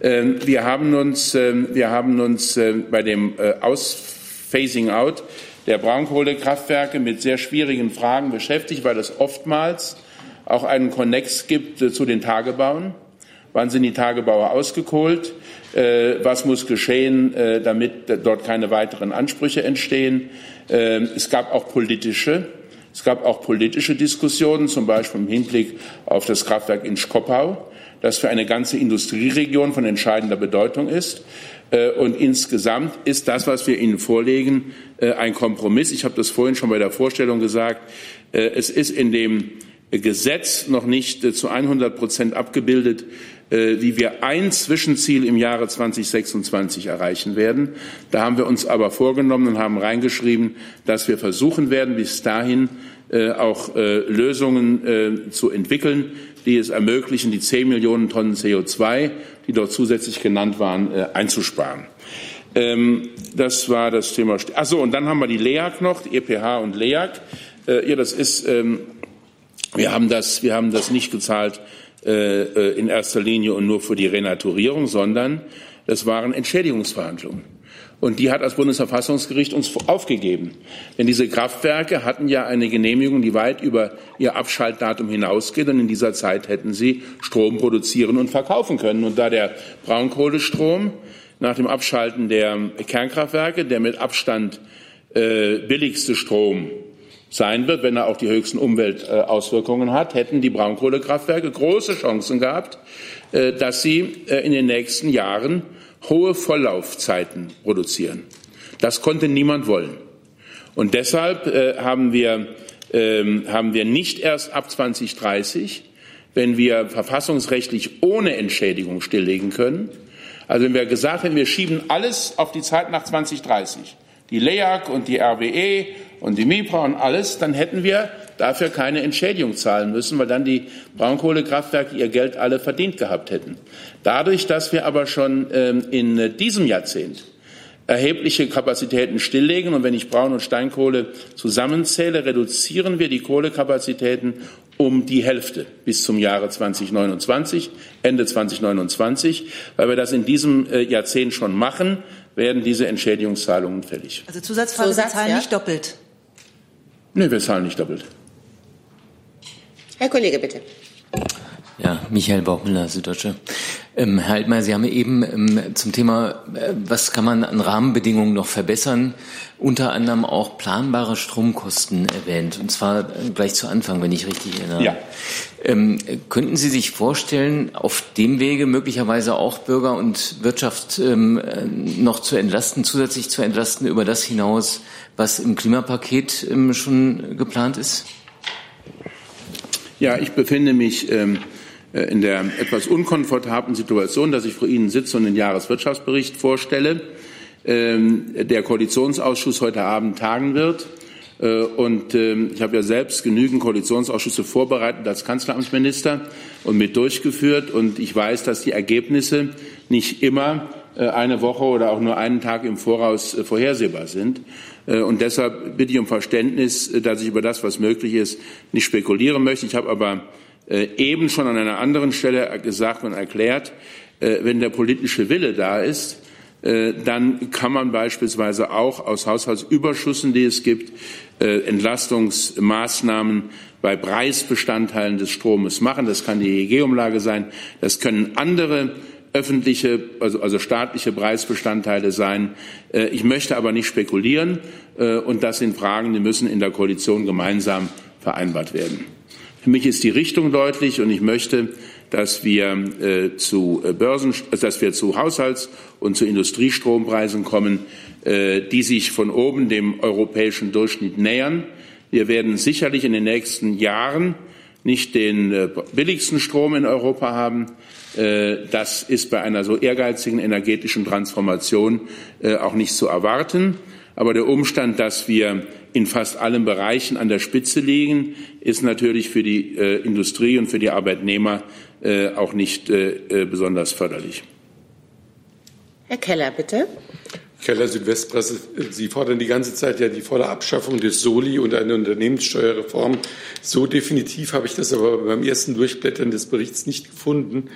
Ähm, wir haben uns, ähm, wir haben uns äh, bei dem äh, Ausphasing Out der Braunkohlekraftwerke mit sehr schwierigen Fragen beschäftigt, weil es oftmals auch einen Konnex gibt äh, zu den Tagebauen. Wann sind die Tagebauer ausgekohlt? Was muss geschehen, damit dort keine weiteren Ansprüche entstehen? Ähm, es gab auch politische Es gab auch politische Diskussionen, zum Beispiel im Hinblick auf das Kraftwerk in Schkopau, das für eine ganze Industrieregion von entscheidender Bedeutung ist. Äh, und insgesamt ist das, was wir Ihnen vorlegen, äh, ein Kompromiss. Ich habe das vorhin schon bei der Vorstellung gesagt. Äh, es ist in dem Gesetz noch nicht zu 100 Prozent abgebildet, wie wir ein Zwischenziel im Jahre 2026 erreichen werden. Da haben wir uns aber vorgenommen und haben reingeschrieben, dass wir versuchen werden, bis dahin auch Lösungen zu entwickeln, die es ermöglichen, die 10 Millionen Tonnen CO2, die dort zusätzlich genannt waren, äh, einzusparen. Ähm, das war das Thema. Ach so, und dann haben wir die LEAG noch, die EPH und LEAG. Äh, ja, das ist, ähm, wir haben das, wir haben das nicht gezahlt äh, in erster Linie und nur für die Renaturierung, sondern das waren Entschädigungsverhandlungen. Und die hat das Bundesverfassungsgericht uns aufgegeben. Denn diese Kraftwerke hatten ja eine Genehmigung, die weit über ihr Abschaltdatum hinausgeht. Und in dieser Zeit hätten sie Strom produzieren und verkaufen können. Und da der Braunkohlestrom nach dem Abschalten der Kernkraftwerke der mit Abstand äh, billigste Strom sein wird, wenn er auch die höchsten Umweltauswirkungen hat, hätten die Braunkohlekraftwerke große Chancen gehabt, äh, dass sie äh, in den nächsten Jahren hohe Volllaufzeiten produzieren. Das konnte niemand wollen. Und deshalb äh, haben, wir, ähm, haben wir nicht erst ab 2030, wenn wir verfassungsrechtlich ohne Entschädigung stilllegen können, also wenn wir gesagt hätten, wir schieben alles auf die Zeit nach 2030, die LEAG und die RWE und die MIPRA und alles, dann hätten wir dafür keine Entschädigung zahlen müssen, weil dann die Braunkohlekraftwerke ihr Geld alle verdient gehabt hätten. Dadurch, dass wir aber schon ähm, in diesem Jahrzehnt erhebliche Kapazitäten stilllegen. Und wenn ich Braun- und Steinkohle zusammenzähle, reduzieren wir die Kohlekapazitäten um die Hälfte bis zum Jahre 2029, Ende 2029. Weil wir das in diesem äh, Jahrzehnt schon machen, werden diese Entschädigungszahlungen fällig. Also Zusatzfrage, Zusatz, Sie zahlen ja? nicht doppelt. Nee, wir zahlen nicht doppelt. Herr Kollege, bitte. Ja, Michael Bauchmüller, Süddeutsche. Ähm, Herr Altmaier, Sie haben eben ähm, zum Thema, äh, was kann man an Rahmenbedingungen noch verbessern, unter anderem auch planbare Stromkosten erwähnt. Und zwar äh, gleich zu Anfang, wenn ich richtig erinnere. Ja. Ähm, könnten Sie sich vorstellen, auf dem Wege möglicherweise auch Bürger und Wirtschaft ähm, noch zu entlasten, zusätzlich zu entlasten über das hinaus, was im Klimapaket ähm, schon geplant ist? Ja, ich befinde mich ähm, äh, in der etwas unkomfortablen Situation, dass ich vor Ihnen sitze und den Jahreswirtschaftsbericht vorstelle, ähm, der Koalitionsausschuss heute Abend tagen wird. Äh, und ähm, ich habe ja selbst genügend Koalitionsausschüsse vorbereitet als Kanzleramtsminister und mit durchgeführt. Und ich weiß, dass die Ergebnisse nicht immer äh, eine Woche oder auch nur einen Tag im Voraus vorhersehbar sind. Und deshalb bitte ich um Verständnis, dass ich über das, was möglich ist, nicht spekulieren möchte. Ich habe aber äh, eben schon an einer anderen Stelle gesagt und erklärt, äh, wenn der politische Wille da ist, äh, dann kann man beispielsweise auch aus Haushaltsüberschüssen, die es gibt, Entlastungsmaßnahmen bei Preisbestandteilen des Stromes machen. Das kann die EEG-Umlage sein. Das können andere öffentliche, also, also staatliche Preisbestandteile sein. Ich möchte aber nicht spekulieren. Und das sind Fragen, die müssen in der Koalition gemeinsam vereinbart werden. Für mich ist die Richtung deutlich und ich möchte, dass wir äh, zu äh, Börsen, dass wir zu Haushalts- und zu Industriestrompreisen kommen, äh, die sich von oben dem europäischen Durchschnitt nähern. Wir werden sicherlich in den nächsten Jahren nicht den äh, billigsten Strom in Europa haben. Äh, das ist bei einer so ehrgeizigen energetischen Transformation äh, auch nicht zu erwarten. Aber der Umstand, dass wir in fast allen Bereichen an der Spitze liegen, ist natürlich für die äh, Industrie und für die Arbeitnehmer äh, auch nicht äh, äh besonders förderlich. Herr Keller, bitte. Keller Südwestpresse, Sie fordern die ganze Zeit ja die volle Abschaffung des Soli und eine Unternehmenssteuerreform. So definitiv habe ich das aber beim ersten Durchblättern des Berichts nicht gefunden.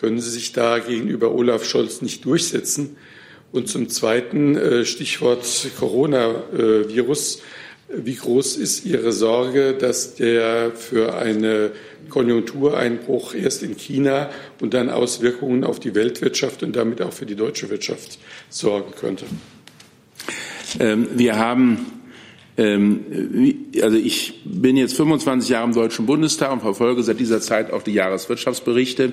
Können Sie sich da gegenüber Olaf Scholz nicht durchsetzen? Und zum Zweiten äh, Stichwort Coronavirus. Wie groß ist Ihre Sorge, dass der für einen Konjunktureinbruch erst in China und dann Auswirkungen auf die Weltwirtschaft und damit auch für die deutsche Wirtschaft sorgen könnte? Ähm, wir haben Ähm, also ich bin jetzt 25 Jahre im Deutschen Bundestag und verfolge seit dieser Zeit auch die Jahreswirtschaftsberichte.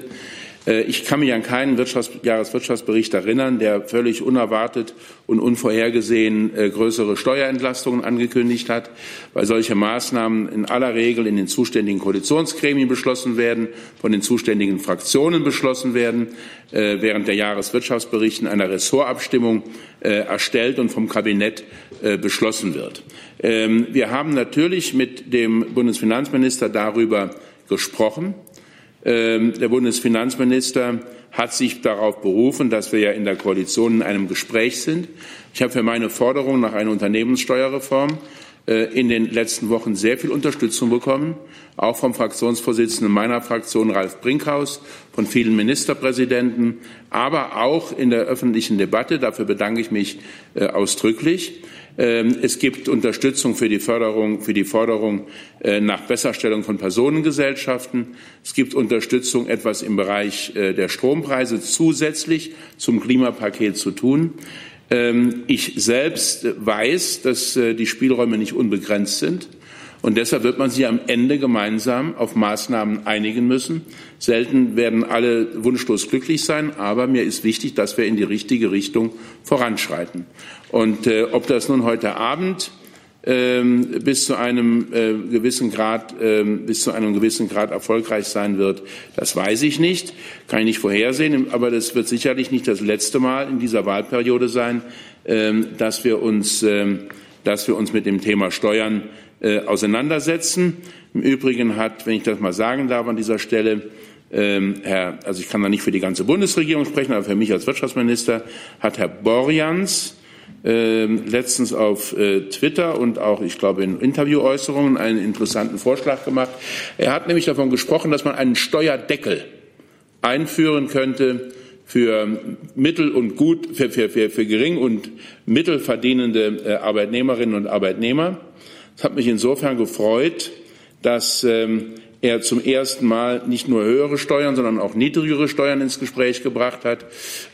Äh, ich kann mich an keinen Wirtschafts Jahreswirtschaftsbericht erinnern, der völlig unerwartet und unvorhergesehen äh, größere Steuerentlastungen angekündigt hat, weil solche Maßnahmen in aller Regel in den zuständigen Koalitionsgremien beschlossen werden, von den zuständigen Fraktionen beschlossen werden, äh, während der Jahreswirtschaftsbericht in einer Ressortabstimmung erstellt und vom Kabinett beschlossen wird. Ähm, wir haben natürlich mit dem Bundesfinanzminister darüber gesprochen. Ähm, der Bundesfinanzminister hat sich darauf berufen, dass wir ja in der Koalition in einem Gespräch sind. Ich habe für meine Forderung nach einer Unternehmenssteuerreform äh, in den letzten Wochen sehr viel Unterstützung bekommen, auch vom Fraktionsvorsitzenden meiner Fraktion Ralf Brinkhaus, von vielen Ministerpräsidenten, aber auch in der öffentlichen Debatte. Dafür bedanke ich mich äh, ausdrücklich. Ähm, es gibt Unterstützung für die Förderung, für die Forderung äh, nach Besserstellung von Personengesellschaften. Es gibt Unterstützung, etwas im Bereich äh, der Strompreise zusätzlich zum Klimapaket zu tun. Ähm, ich selbst weiß, dass äh, die Spielräume nicht unbegrenzt sind. Und deshalb wird man sich am Ende gemeinsam auf Maßnahmen einigen müssen. Selten werden alle wunschlos glücklich sein, aber mir ist wichtig, dass wir in die richtige Richtung voranschreiten. Und äh, ob das nun heute Abend ähm, bis zu einem äh, gewissen Grad ähm, bis zu einem gewissen Grad erfolgreich sein wird, das weiß ich nicht, kann ich nicht vorhersehen. Aber das wird sicherlich nicht das letzte Mal in dieser Wahlperiode sein, ähm, dass wir uns, ähm, dass wir uns mit dem Thema Steuern äh, auseinandersetzen. Im Übrigen hat, wenn ich das mal sagen darf an dieser Stelle, ähm, Herr, also ich kann da nicht für die ganze Bundesregierung sprechen, aber für mich als Wirtschaftsminister hat Herr Borjans äh, letztens auf äh, Twitter und auch, ich glaube, in Interviewäußerungen einen interessanten Vorschlag gemacht. Er hat nämlich davon gesprochen, dass man einen Steuerdeckel einführen könnte für mittel und gut, für, für, für, für gering und mittelverdienende äh, Arbeitnehmerinnen und Arbeitnehmer. Es hat mich insofern gefreut, dass ähm, er zum ersten Mal nicht nur höhere Steuern, sondern auch niedrigere Steuern ins Gespräch gebracht hat.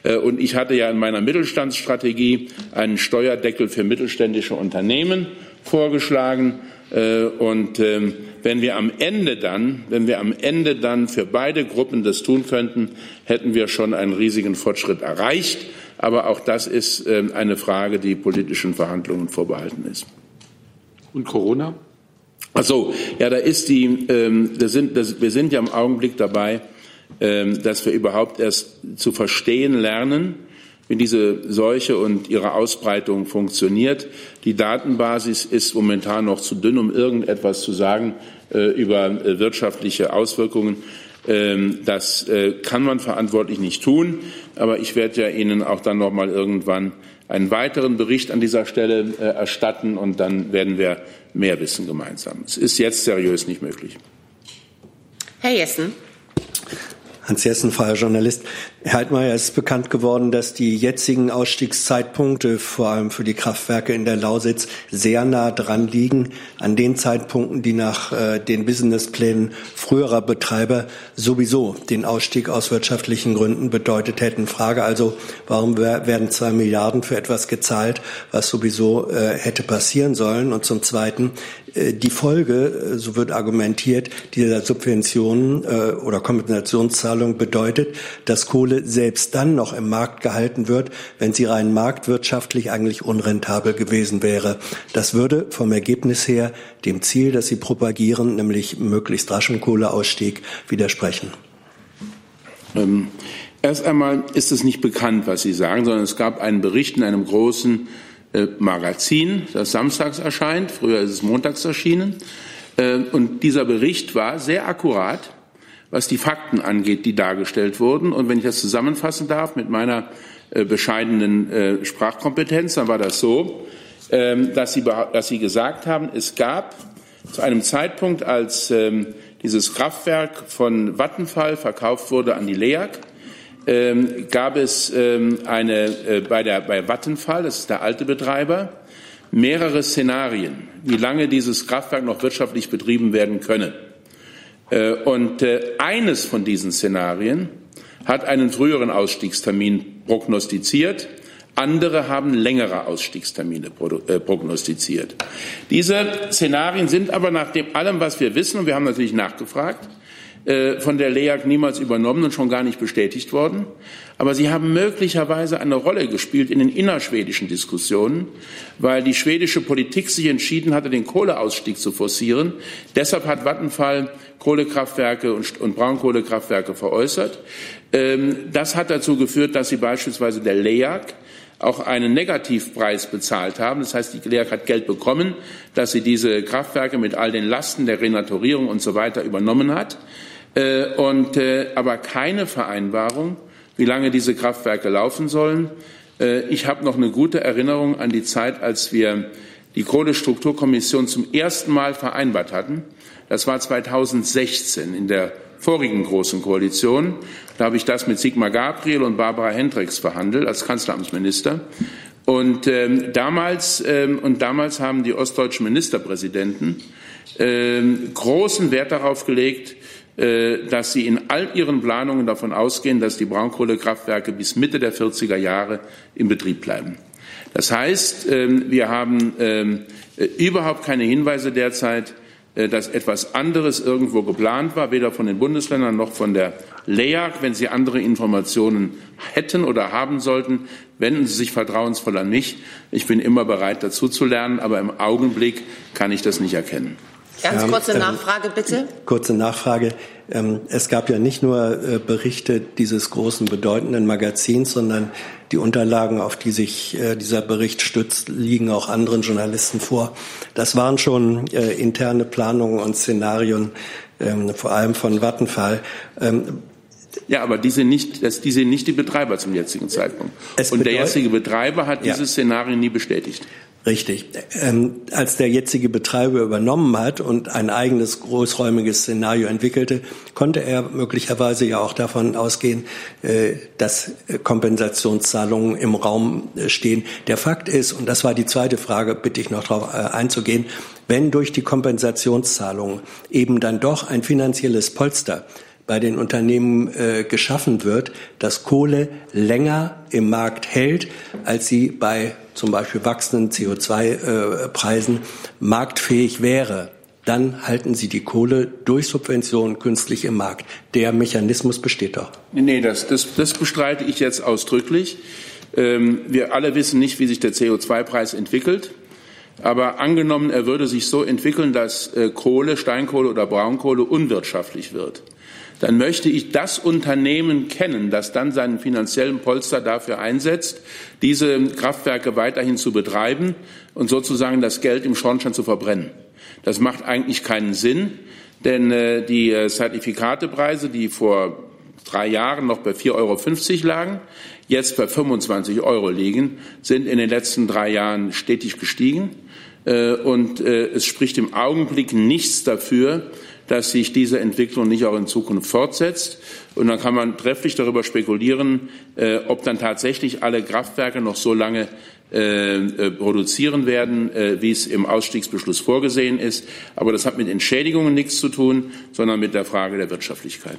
Äh, und ich hatte ja in meiner Mittelstandsstrategie einen Steuerdeckel für mittelständische Unternehmen vorgeschlagen. Äh, und ähm, wenn wir am Ende dann, wenn wir am Ende dann für beide Gruppen das tun könnten, hätten wir schon einen riesigen Fortschritt erreicht. Aber auch das ist ähm, eine Frage, die politischen Verhandlungen vorbehalten ist. Und Corona? Ach so, ja, da ist die, ähm, das sind, das, wir sind ja im Augenblick dabei, ähm, dass wir überhaupt erst zu verstehen lernen, wie diese Seuche und ihre Ausbreitung funktioniert. Die Datenbasis ist momentan noch zu dünn, um irgendetwas zu sagen äh, über äh, wirtschaftliche Auswirkungen. Ähm, das äh, kann man verantwortlich nicht tun, aber ich werde ja Ihnen auch dann noch mal irgendwann einen weiteren Bericht an dieser Stelle äh, erstatten und dann werden wir mehr wissen gemeinsam. Es ist jetzt seriös nicht möglich. Herr Jessen. Hans Jessen, freier Journalist. Herr Altmaier, es ist bekannt geworden, dass die jetzigen Ausstiegszeitpunkte vor allem für die Kraftwerke in der Lausitz sehr nah dran liegen an den Zeitpunkten, die nach äh, den Businessplänen früherer Betreiber sowieso den Ausstieg aus wirtschaftlichen Gründen bedeutet hätten. Frage also, warum werden zwei Milliarden für etwas gezahlt, was sowieso äh, hätte passieren sollen? Und zum Zweiten, äh, die Folge, äh, so wird argumentiert, dieser Subventionen äh, oder Kompensationszahlung bedeutet, dass Kohle selbst dann noch im Markt gehalten wird, wenn sie rein marktwirtschaftlich eigentlich unrentabel gewesen wäre. Das würde vom Ergebnis her dem Ziel, das Sie propagieren, nämlich möglichst raschen Kohleausstieg, widersprechen. Ähm, erst einmal ist es nicht bekannt, was Sie sagen, sondern es gab einen Bericht in einem großen äh, Magazin, das samstags erscheint. Früher ist es montags erschienen. Äh, und dieser Bericht war sehr akkurat, was die Fakten angeht, die dargestellt wurden. Und wenn ich das zusammenfassen darf mit meiner äh, bescheidenen Sprachkompetenz, dann war das so, ähm, dass Sie, dass Sie gesagt haben, es gab zu einem Zeitpunkt, als ähm, dieses Kraftwerk von Vattenfall verkauft wurde an die LEAG, ähm, gab es eine, äh, bei, der, bei Vattenfall, das ist der alte Betreiber, mehrere Szenarien, wie lange dieses Kraftwerk noch wirtschaftlich betrieben werden könne. Äh, und äh, eines von diesen Szenarien hat einen früheren Ausstiegstermin prognostiziert, Andere haben längere Ausstiegstermine äh, prognostiziert. Diese Szenarien sind aber nach dem allem, was wir wissen, und wir haben natürlich nachgefragt, von der LEAG niemals übernommen und schon gar nicht bestätigt worden. Aber sie haben möglicherweise eine Rolle gespielt in den innerschwedischen Diskussionen, weil die schwedische Politik sich entschieden hatte, den Kohleausstieg zu forcieren. Deshalb hat Vattenfall Kohlekraftwerke und, Braunkohlekraftwerke veräußert. Ähm, das hat dazu geführt, dass sie beispielsweise der LEAG auch einen Negativpreis bezahlt haben. Das heißt, die LEAG hat Geld bekommen, dass sie diese Kraftwerke mit all den Lasten der Renaturierung und so weiter übernommen hat. Äh, und, äh, aber keine Vereinbarung, wie lange diese Kraftwerke laufen sollen. Äh, ich habe noch eine gute Erinnerung an die Zeit, als wir die Kohlestrukturkommission zum ersten Mal vereinbart hatten. Das war 2016 in der vorigen großen Koalition. Da habe ich das mit Sigmar Gabriel und Barbara Hendricks verhandelt als Kanzleramtsminister. Und ähm, damals ähm, und damals haben die ostdeutschen Ministerpräsidenten ähm, großen Wert darauf gelegt, äh, dass sie in all ihren Planungen davon ausgehen, dass die Braunkohlekraftwerke bis Mitte der 40er Jahre in Betrieb bleiben. Das heißt, ähm, wir haben ähm, äh, überhaupt keine Hinweise derzeit, dass etwas anderes irgendwo geplant war, weder von den Bundesländern noch von der LEAG. Wenn Sie andere Informationen hätten oder haben sollten, wenden Sie sich vertrauensvoll an mich. Ich bin immer bereit, dazu zu lernen, aber im Augenblick kann ich das nicht erkennen. Ganz kurze ähm, Nachfrage, bitte. Kurze Nachfrage. Ähm, es gab ja nicht nur äh, Berichte dieses großen, bedeutenden Magazins, sondern die Unterlagen, auf die sich äh, dieser Bericht stützt, liegen auch anderen Journalisten vor. Das waren schon äh, interne Planungen und Szenarien, ähm, vor allem von Vattenfall. Ja, aber die sind nicht, das, die sind nicht die Betreiber zum jetzigen Zeitpunkt. und der jetzige Betreiber hat ja. dieses Szenario nie bestätigt. Richtig. Ähm, als der jetzige Betreiber übernommen hat und ein eigenes großräumiges Szenario entwickelte, konnte er möglicherweise ja auch davon ausgehen, äh, dass Kompensationszahlungen im Raum äh, stehen. Der Fakt ist, und das war die zweite Frage, bitte ich noch darauf äh, einzugehen, wenn durch die Kompensationszahlungen eben dann doch ein finanzielles Polster bei den Unternehmen äh, geschaffen wird, dass Kohle länger im Markt hält, als sie bei zum Beispiel wachsenden CO2-Preisen äh, marktfähig wäre. Dann halten Sie die Kohle durch Subventionen künstlich im Markt. Der Mechanismus besteht doch. Nee, das, das, das bestreite ich jetzt ausdrücklich. Ähm, wir alle wissen nicht, wie sich der CO2-Preis entwickelt. Aber angenommen, er würde sich so entwickeln, dass äh, Kohle, Steinkohle oder Braunkohle unwirtschaftlich wird dann möchte ich das Unternehmen kennen, das dann seinen finanziellen Polster dafür einsetzt, diese Kraftwerke weiterhin zu betreiben und sozusagen das Geld im Schornstein zu verbrennen. Das macht eigentlich keinen Sinn, denn äh, die äh, Zertifikatepreise, die vor drei Jahren noch bei 4,50 Euro lagen, jetzt bei 25 Euro liegen, sind in den letzten drei Jahren stetig gestiegen. Äh, und es spricht im Augenblick nichts dafür, dass sich diese Entwicklung nicht auch in Zukunft fortsetzt. Und dann kann man trefflich darüber spekulieren, äh, ob dann tatsächlich alle Kraftwerke noch so lange äh, äh, produzieren werden, äh, wie es im Ausstiegsbeschluss vorgesehen ist. Aber das hat mit Entschädigungen nichts zu tun, sondern mit der Frage der Wirtschaftlichkeit.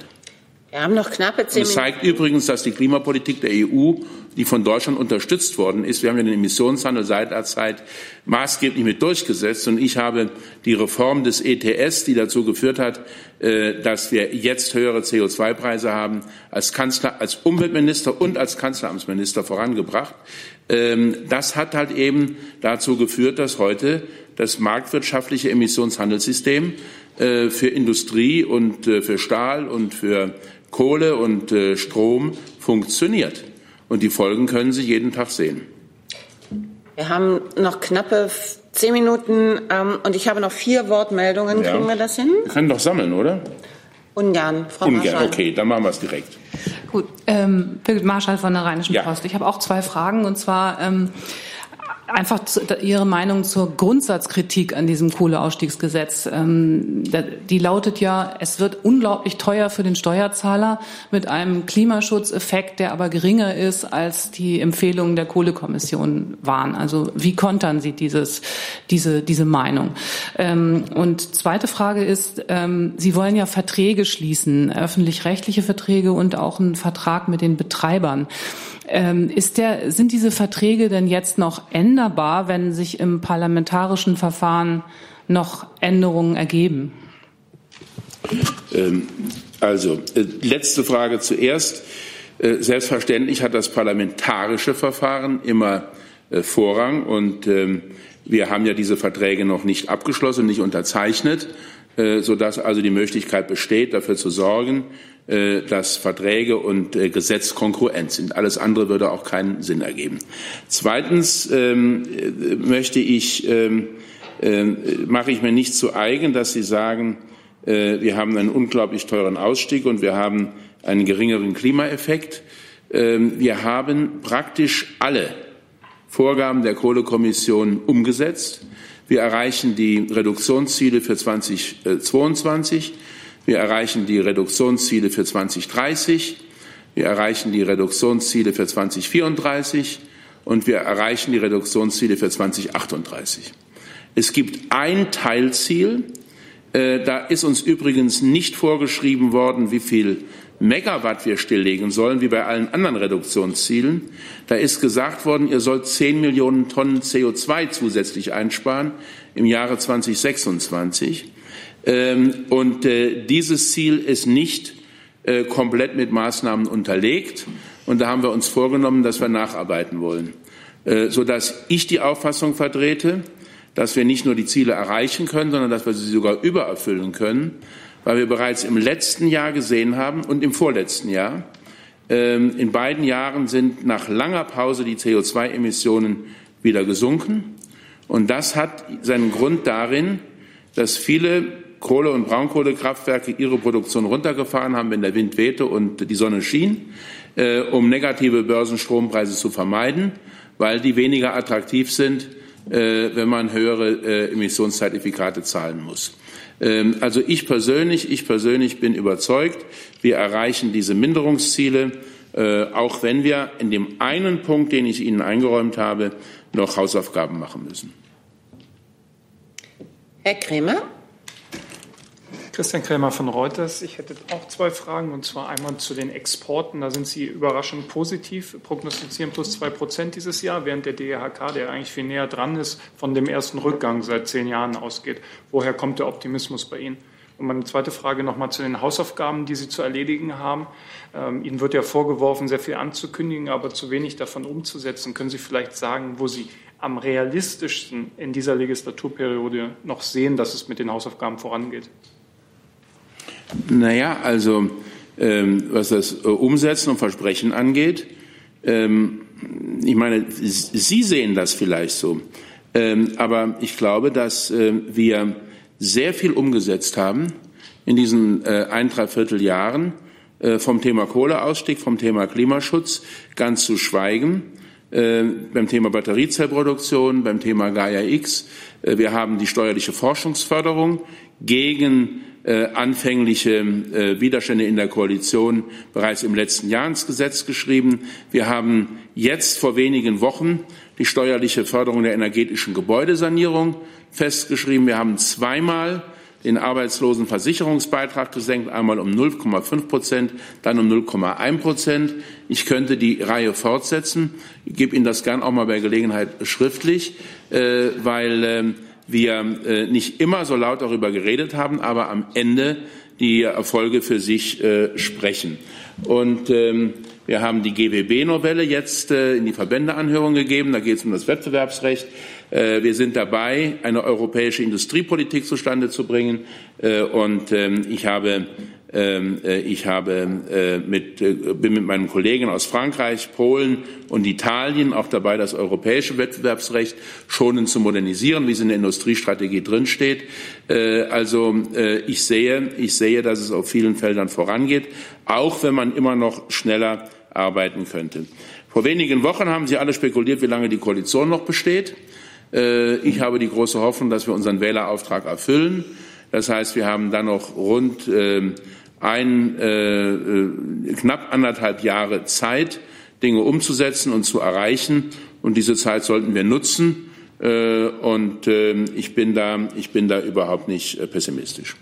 Wir haben noch knappe zehn Minuten. Das zeigt übrigens, dass die Klimapolitik der EU, die von Deutschland unterstützt worden ist, wir haben ja den Emissionshandel seit der Zeit maßgeblich mit durchgesetzt. Und ich habe die Reform des ETS, die dazu geführt hat, äh, dass wir jetzt höhere CO2-Preise haben, als Kanzler, als Umweltminister und als Kanzleramtsminister vorangebracht. Ähm, das hat halt eben dazu geführt, dass heute das marktwirtschaftliche Emissionshandelssystem äh, für Industrie und äh, für Stahl und für Kohle und äh, Strom funktioniert. Und die Folgen können Sie jeden Tag sehen. Wir haben noch knappe zehn Minuten ähm, und ich habe noch vier Wortmeldungen. Ja. Kriegen wir das hin? Wir können doch sammeln, oder? Ungern, Frau Ungern, Marschall. okay, dann machen wir es direkt. Gut, ähm, Birgit Marschall von der Rheinischen ja. Post. Ich habe auch zwei Fragen und zwar ähm, Einfach zu, Ihre Meinung zur Grundsatzkritik an diesem Kohleausstiegsgesetz. Ähm, die lautet ja, es wird unglaublich teuer für den Steuerzahler mit einem Klimaschutzeffekt, der aber geringer ist, als die Empfehlungen der Kohlekommission waren. Also wie kontern Sie dieses, diese, diese Meinung? Ähm, und zweite Frage ist, ähm, Sie wollen ja Verträge schließen, öffentlich-rechtliche Verträge und auch einen Vertrag mit den Betreibern. Ähm, ist der, sind diese Verträge denn jetzt noch änderbar, wenn sich im parlamentarischen Verfahren noch Änderungen ergeben? Ähm, also, äh, letzte Frage zuerst. Äh, selbstverständlich hat das parlamentarische Verfahren immer äh, Vorrang und ähm, wir haben ja diese Verträge noch nicht abgeschlossen, nicht unterzeichnet, sodass also die Möglichkeit besteht, dafür zu sorgen, dass Verträge und Gesetz konkurrent sind. Alles andere würde auch keinen Sinn ergeben. Zweitens ähm, möchte ich, mache ich mir nicht zu eigen, dass Sie sagen, äh, wir haben einen unglaublich teuren Ausstieg und wir haben einen geringeren Klimaeffekt. Ähm, wir haben praktisch alle Vorgaben der Kohlekommission umgesetzt. Wir erreichen die Reduktionsziele für 2022. Wir erreichen die Reduktionsziele für 2030. Wir erreichen die Reduktionsziele für 2034 und wir erreichen die Reduktionsziele für 2038. Es gibt ein Teilziel, äh, da ist uns übrigens nicht vorgeschrieben worden, wie viel Megawatt wir stilllegen sollen, wie bei allen anderen Reduktionszielen. Da ist gesagt worden, ihr sollt 10 Millionen Tonnen CO2 zusätzlich einsparen im Jahre 2026. Ähm, und äh, dieses Ziel ist nicht äh, komplett mit Maßnahmen unterlegt. Und da haben wir uns vorgenommen, dass wir nacharbeiten wollen, sodass ich die Auffassung vertrete, dass wir nicht nur die Ziele erreichen können, sondern dass wir sie sogar übererfüllen können, weil wir bereits im letzten Jahr gesehen haben und im vorletzten Jahr, ähm, in beiden Jahren sind nach langer Pause die CO2-Emissionen wieder gesunken. Und das hat seinen Grund darin, dass viele Kohle- und Braunkohlekraftwerke ihre Produktion runtergefahren haben, wenn der Wind wehte und die Sonne schien, äh, um negative Börsenstrompreise zu vermeiden, weil die weniger attraktiv sind äh, wenn man höhere äh, Emissionszertifikate zahlen muss. Ähm, also ich persönlich, ich persönlich bin überzeugt, wir erreichen diese Minderungsziele, äh, auch wenn wir in dem einen Punkt, den ich Ihnen eingeräumt habe, noch Hausaufgaben machen müssen. Herr Kremer. Christian Krämer von Reuters. Ich hätte auch zwei Fragen, und zwar einmal zu den Exporten. Da sind Sie überraschend positiv, prognostizieren plus zwei Prozent dieses Jahr, während der DRHK, der eigentlich viel näher dran ist, von dem ersten Rückgang seit zehn Jahren ausgeht. Woher kommt der Optimismus bei Ihnen? Und meine zweite Frage nochmal zu den Hausaufgaben, die Sie zu erledigen haben. Ähm, Ihnen wird ja vorgeworfen, sehr viel anzukündigen, aber zu wenig davon umzusetzen. Können Sie vielleicht sagen, wo Sie am realistischsten in dieser Legislaturperiode noch sehen, dass es mit den Hausaufgaben vorangeht? Naja, also ähm, was das äh, Umsetzen und Versprechen angeht, ähm, ich meine, Sie sehen das vielleicht so, ähm, aber ich glaube, dass äh, wir sehr viel umgesetzt haben in diesen äh, ein, dreiviertel Jahren äh, vom Thema Kohleausstieg, vom Thema Klimaschutz, ganz zu schweigen, äh, beim Thema Batteriezellproduktion, beim Thema Gaia X. Äh, wir haben die steuerliche Forschungsförderung gegen anfängliche äh, Widerstände in der Koalition bereits im letzten Jahr ins Gesetz geschrieben. Wir haben jetzt vor wenigen Wochen die steuerliche Förderung der energetischen Gebäudesanierung festgeschrieben. Wir haben zweimal den Arbeitslosenversicherungsbeitrag gesenkt, einmal um 0,5 Prozent, dann um 0,1 Prozent. Ich könnte die Reihe fortsetzen. Ich gebe Ihnen das gern auch mal bei Gelegenheit schriftlich, äh, weil ähm, wir äh, nicht immer so laut darüber geredet haben, aber am Ende die Erfolge für sich äh, sprechen. Und ähm, wir haben die GWB-Novelle jetzt äh, in die Verbändeanhörung gegeben. Da geht es um das Wettbewerbsrecht. Äh, wir sind dabei, eine europäische Industriepolitik zustande zu bringen. Äh, und ähm, ich habe ähm, äh, ich habe mit, bin mit meinen Kollegen aus Frankreich, Polen und Italien auch dabei, das europäische Wettbewerbsrecht schonend zu modernisieren, wie es in der Industriestrategie drinsteht. Also ich sehe, ich sehe, dass es auf vielen Feldern vorangeht, auch wenn man immer noch schneller arbeiten könnte. Vor wenigen Wochen haben Sie alle spekuliert, wie lange die Koalition noch besteht. Ich habe die große Hoffnung, dass wir unseren Wählerauftrag erfüllen. Das heißt, wir haben dann noch rund ähm, ein, äh, äh, knapp anderthalb Jahre Zeit, Dinge umzusetzen und zu erreichen. Und diese Zeit sollten wir nutzen. Äh, und äh, ich, bin da, ich bin da überhaupt nicht äh, pessimistisch.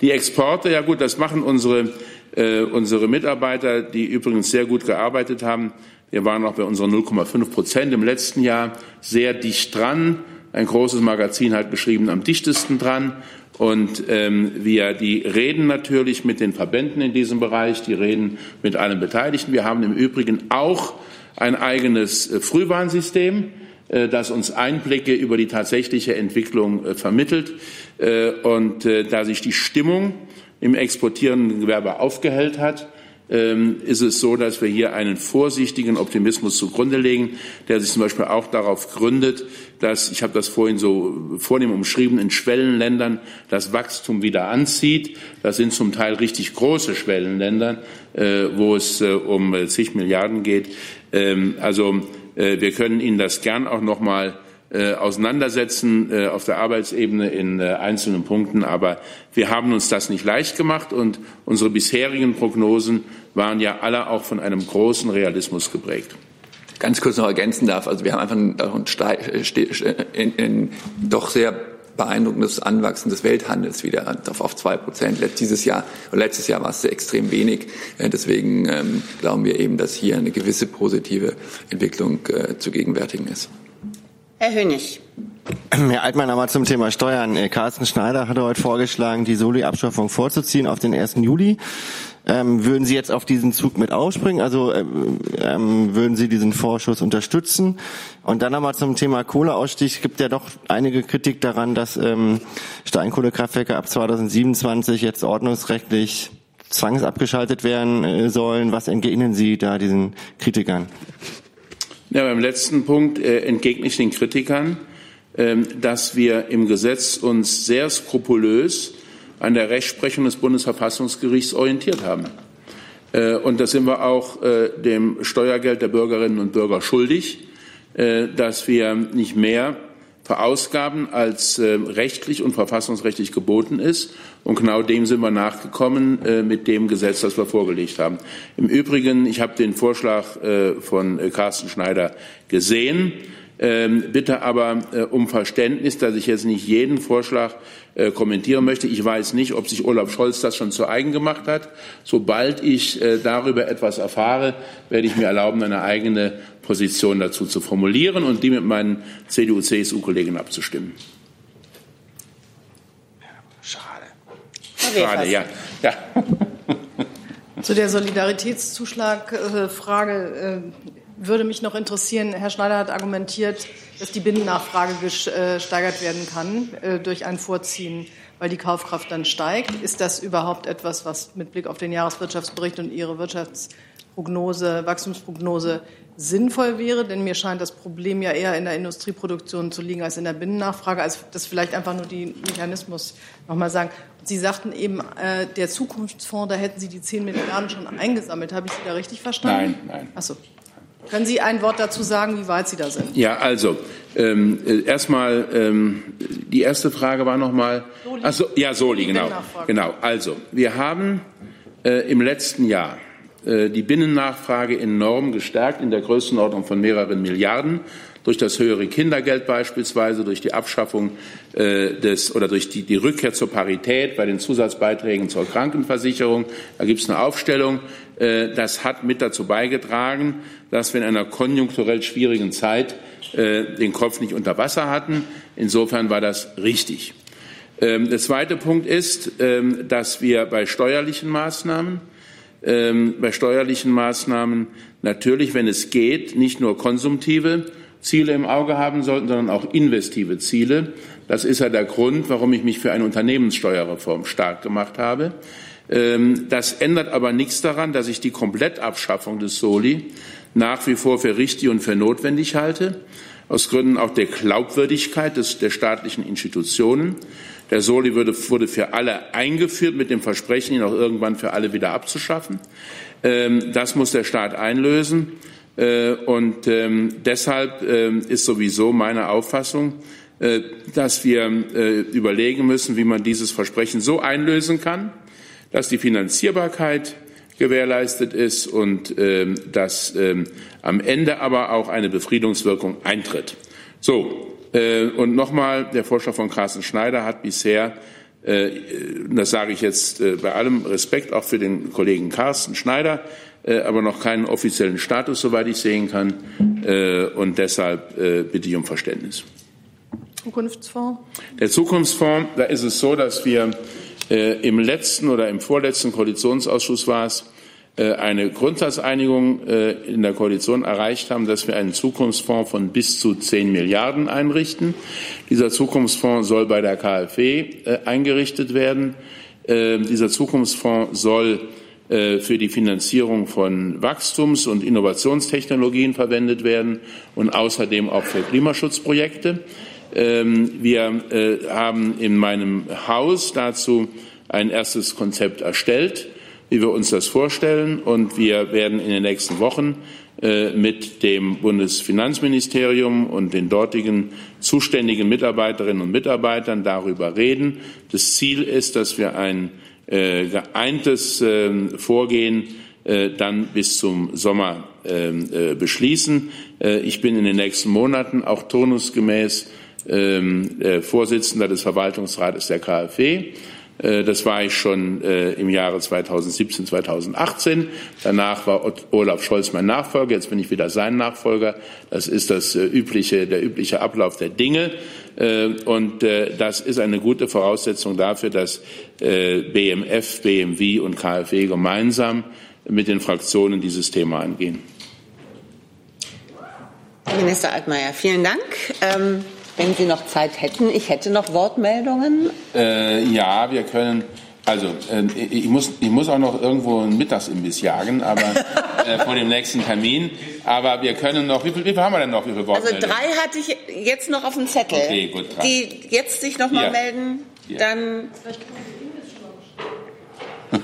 Die Exporte, ja gut, das machen unsere Äh, unsere Mitarbeiter, die übrigens sehr gut gearbeitet haben, wir waren auch bei unseren 0,5 Prozent im letzten Jahr sehr dicht dran. Ein großes Magazin hat geschrieben, am dichtesten dran. Und ähm, wir die reden natürlich mit den Verbänden in diesem Bereich, die reden mit allen Beteiligten. Wir haben im Übrigen auch ein eigenes äh, Frühwarnsystem, äh, das uns Einblicke über die tatsächliche Entwicklung äh, vermittelt. Äh, und äh, da sich die Stimmung im exportierenden Gewerbe aufgehellt hat, ist es so, dass wir hier einen vorsichtigen Optimismus zugrunde legen, der sich zum Beispiel auch darauf gründet, dass, ich habe das vorhin so vornehm umschrieben, in Schwellenländern das Wachstum wieder anzieht. Das sind zum Teil richtig große Schwellenländer, äh, wo es äh, um äh, zig Milliarden geht. Ähm, also wir können Ihnen das gern auch noch mal auseinandersetzen auf der Arbeitsebene in einzelnen Punkten. Aber wir haben uns das nicht leicht gemacht und unsere bisherigen Prognosen waren ja alle auch von einem großen Realismus geprägt ganz kurz noch ergänzen darf, also wir haben einfach ein, ein, ein doch sehr beeindruckendes Anwachsen des Welthandels wieder auf zwei Prozent. Dieses Jahr letztes Jahr war es extrem wenig. Äh, deswegen ähm, glauben wir eben, dass hier eine gewisse positive Entwicklung äh, zu gegenwärtigen ist. Herr Hönig. Herr Altmann, aber zum Thema Steuern. Äh, Carsten Schneider hatte heute vorgeschlagen, die Soli-Abschaffung vorzuziehen auf den 1. Juli. Ähm, würden Sie jetzt auf diesen Zug mit aufspringen? Also ähm, ähm, würden Sie diesen Vorschuss unterstützen? Und dann nochmal zum Thema Kohleausstieg. Es gibt ja doch einige Kritik daran, dass ähm, Steinkohlekraftwerke ab 2027 jetzt ordnungsrechtlich zwangsabgeschaltet werden äh, sollen. Was entgegnen Sie da diesen Kritikern? Ja, beim letzten Punkt äh, entgegne ich den Kritikern, äh, dass wir im Gesetz uns sehr skrupulös an der Rechtsprechung des Bundesverfassungsgerichts orientiert haben. Äh, und da sind wir auch äh, dem Steuergeld der Bürgerinnen und Bürger schuldig, äh, dass wir nicht mehr verausgaben, als rechtlich und verfassungsrechtlich geboten ist. Und genau dem sind wir nachgekommen mit dem Gesetz, das wir vorgelegt haben. Im Übrigen, ich habe den Vorschlag von Carsten Schneider gesehen. Ähm, bitte aber um Verständnis, dass ich jetzt nicht jeden Vorschlag äh, kommentieren möchte. Ich weiß nicht, ob sich Olaf Scholz das schon zu eigen gemacht hat. Sobald ich äh, darüber etwas erfahre, werde ich mir erlauben, eine eigene Position dazu zu formulieren und die mit meinen CDU-CSU-Kollegen abzustimmen. Schade. Schade, ja. ja. Zu der Solidaritätszuschlagfrage äh, würde mich noch interessieren, Herr Schneider hat argumentiert, dass die Binnennachfrage gesteigert werden kann äh, durch ein Vorziehen, weil die Kaufkraft dann steigt. Ist das überhaupt etwas, was mit Blick auf den Jahreswirtschaftsbericht und Ihre Wirtschaftsprognose, Wachstumsprognose sinnvoll wäre? Denn mir scheint das Problem ja eher in der Industrieproduktion zu liegen als in der Binnennachfrage. Also das vielleicht einfach nur die Mechanismus noch mal sagen. Sie sagten eben, äh, der Zukunftsfonds, da hätten Sie die 10 Milliarden schon eingesammelt. Habe ich Sie da richtig verstanden? Nein, nein. Ach so. Können Sie ein Wort dazu sagen, wie weit Sie da sind? Ja, also ähm, äh, erstmal ähm, die erste Frage war noch mal. Soli. Ach so, ja, Soli, genau, genau. Also wir haben äh, im letzten Jahr äh, die Binnennachfrage enorm gestärkt in der Größenordnung von mehreren Milliarden durch das höhere Kindergeld beispielsweise, durch die Abschaffung äh, des oder durch die, die Rückkehr zur Parität bei den Zusatzbeiträgen zur Krankenversicherung. Da gibt es eine Aufstellung. Äh, das hat mit dazu beigetragen, dass wir in einer konjunkturell schwierigen Zeit äh, den Kopf nicht unter Wasser hatten. Insofern war das richtig. Ähm, der zweite Punkt ist, ähm, dass wir bei steuerlichen Maßnahmen ähm, bei steuerlichen Maßnahmen natürlich, wenn es geht, nicht nur konsumtive, Ziele im Auge haben sollten, sondern auch investive Ziele. Das ist ja der Grund, warum ich mich für eine Unternehmenssteuerreform stark gemacht habe. Ähm, das ändert aber nichts daran, dass ich die Komplettabschaffung des Soli nach wie vor für richtig und für notwendig halte, aus Gründen auch der Glaubwürdigkeit des, der staatlichen Institutionen. Der Soli wurde, wurde für alle eingeführt mit dem Versprechen, ihn auch irgendwann für alle wieder abzuschaffen. Ähm, das muss der Staat einlösen. Äh, und ähm, deshalb ist sowieso meine Auffassung, äh, dass wir äh, überlegen müssen, wie man dieses Versprechen so einlösen kann, dass die Finanzierbarkeit gewährleistet ist und ähm, dass am Ende aber auch eine Befriedungswirkung eintritt. So, und nochmal, der Vorschlag von Carsten Schneider hat bisher äh, das sage ich jetzt äh, bei allem Respekt auch für den Kollegen Carsten Schneider, äh, aber noch keinen offiziellen Status, soweit ich sehen kann. Und deshalb bitte ich um Verständnis. Zukunftsfonds? Der Zukunftsfonds, da ist es so, dass wir im letzten oder im vorletzten Koalitionsausschuss war es, eine Grundsatzeinigung in der Koalition erreicht haben, dass wir einen Zukunftsfonds von bis zu 10 Milliarden einrichten. Dieser Zukunftsfonds soll bei der KfW eingerichtet werden. Dieser Zukunftsfonds soll äh, für die Finanzierung von Wachstums- und Innovationstechnologien verwendet werden und außerdem auch für Klimaschutzprojekte. Ähm, wir äh, haben in meinem Haus dazu ein erstes Konzept erstellt, wie wir uns das vorstellen, und wir werden in den nächsten Wochen äh, mit dem Bundesfinanzministerium und den dortigen zuständigen Mitarbeiterinnen und Mitarbeitern darüber reden. Das Ziel ist, dass wir ein äh, geeintes ähm, Vorgehen dann bis zum Sommer ähm, äh, beschließen. Ich bin in den nächsten Monaten auch turnusgemäß Vorsitzender des Verwaltungsrates der KfW. Das war ich schon im Jahre 2017, 2018. Danach war Olaf Scholz mein Nachfolger. Jetzt bin ich wieder sein Nachfolger. Das ist das übliche, der übliche Ablauf der Dinge. Äh, und äh, das ist eine gute Voraussetzung dafür, dass äh, BMF, BMW und KfW gemeinsam mit den Fraktionen dieses Thema angehen. Herr Minister Altmaier, vielen Dank. Wenn Sie noch Zeit hätten, ich hätte noch Wortmeldungen. Äh, ja, wir können also, äh, ich, muss, ich muss auch noch irgendwo einen Mittagsimbiss jagen, aber äh, vor dem nächsten Termin. Aber wir können noch, wie viel, wie viel haben wir denn noch? Wie viele Worte? Also drei hatte ich jetzt noch auf dem Zettel. Okay, gut. Drei. Die jetzt sich noch mal ja. melden, ja. dann.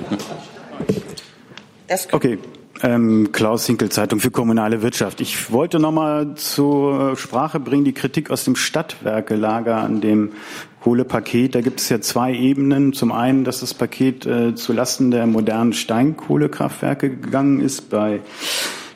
Das okay. Ähm, Klaus Hinkel, Zeitung für kommunale Wirtschaft. Ich wollte noch mal zur Sprache bringen die Kritik aus dem Stadtwerkelager an dem Kohlepaket. Da gibt es ja zwei Ebenen. Zum einen, dass das Paket äh, zu Lasten der modernen Steinkohlekraftwerke gegangen ist bei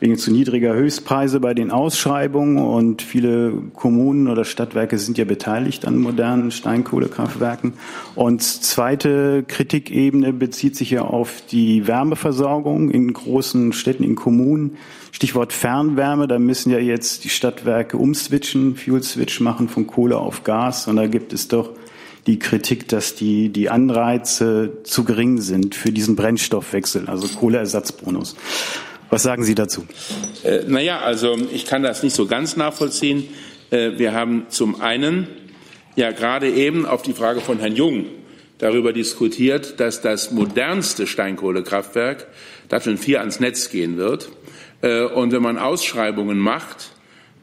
wegen zu niedriger Höchstpreise bei den Ausschreibungen und viele Kommunen oder Stadtwerke sind ja beteiligt an modernen Steinkohlekraftwerken. Und zweite Kritikebene bezieht sich ja auf die Wärmeversorgung in großen Städten, in Kommunen. Stichwort Fernwärme, da müssen ja jetzt die Stadtwerke umswitchen, Fuel Switch machen von Kohle auf Gas und da gibt es doch die Kritik, dass die, die Anreize zu gering sind für diesen Brennstoffwechsel, also Kohleersatzbonus. Was sagen Sie dazu? Äh, naja, also ich kann das nicht so ganz nachvollziehen. Äh, wir haben zum einen ja gerade eben auf die Frage von Herrn Jung darüber diskutiert, dass das modernste Steinkohlekraftwerk Datteln 4 ans Netz gehen wird. Äh, und wenn man Ausschreibungen macht,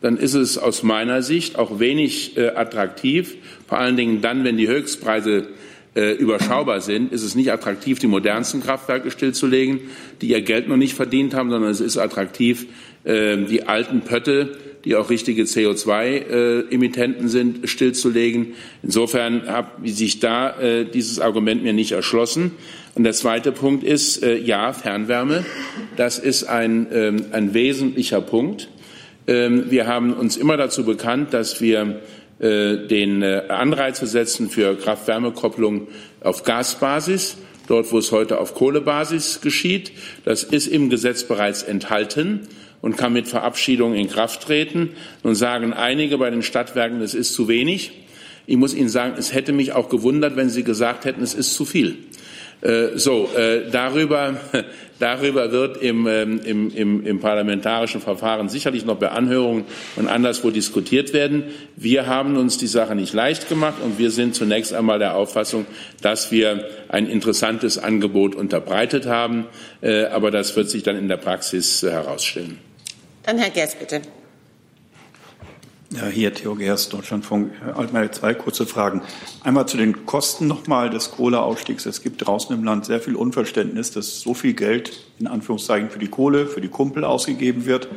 dann ist es aus meiner Sicht auch wenig äh, attraktiv, vor allen Dingen dann, wenn die Höchstpreise äh, überschaubar sind, ist es nicht attraktiv, die modernsten Kraftwerke stillzulegen, die ihr Geld noch nicht verdient haben, sondern es ist attraktiv, äh, die alten Pötte, die auch richtige CO2-Emittenten äh, sind, stillzulegen. Insofern habe sich da äh, dieses Argument mir nicht erschlossen. Und der zweite Punkt ist, ja, Fernwärme, das ist ein, ähm, ein wesentlicher Punkt. Ähm, wir haben uns immer dazu bekannt, dass wir den äh, Anreize setzen für Kraft-Wärme-Kopplung auf Gasbasis, dort wo es heute auf Kohlebasis geschieht. Das ist im Gesetz bereits enthalten und kann mit Verabschiedung in Kraft treten. Nun sagen einige bei den Stadtwerken, es ist zu wenig. Ich muss Ihnen sagen, es hätte mich auch gewundert, wenn Sie gesagt hätten, es ist zu viel. Äh, so, äh, darüber, darüber wird im, ähm, im, im, im parlamentarischen Verfahren sicherlich noch bei Anhörungen und anderswo diskutiert werden. Wir haben uns die Sache nicht leicht gemacht und wir sind zunächst einmal der Auffassung, dass wir ein interessantes Angebot unterbreitet haben. Äh, aber das wird sich dann in der Praxis herausstellen. Dann Herr Gers, bitte. Ja, hier Theo Gers, Deutschlandfunk. Herr Altmaier, zwei kurze Fragen. Einmal zu den Kosten nochmal des Kohleausstiegs. Es gibt draußen im Land sehr viel Unverständnis, dass so viel Geld in Anführungszeichen für die Kohle, für die Kumpel ausgegeben wird.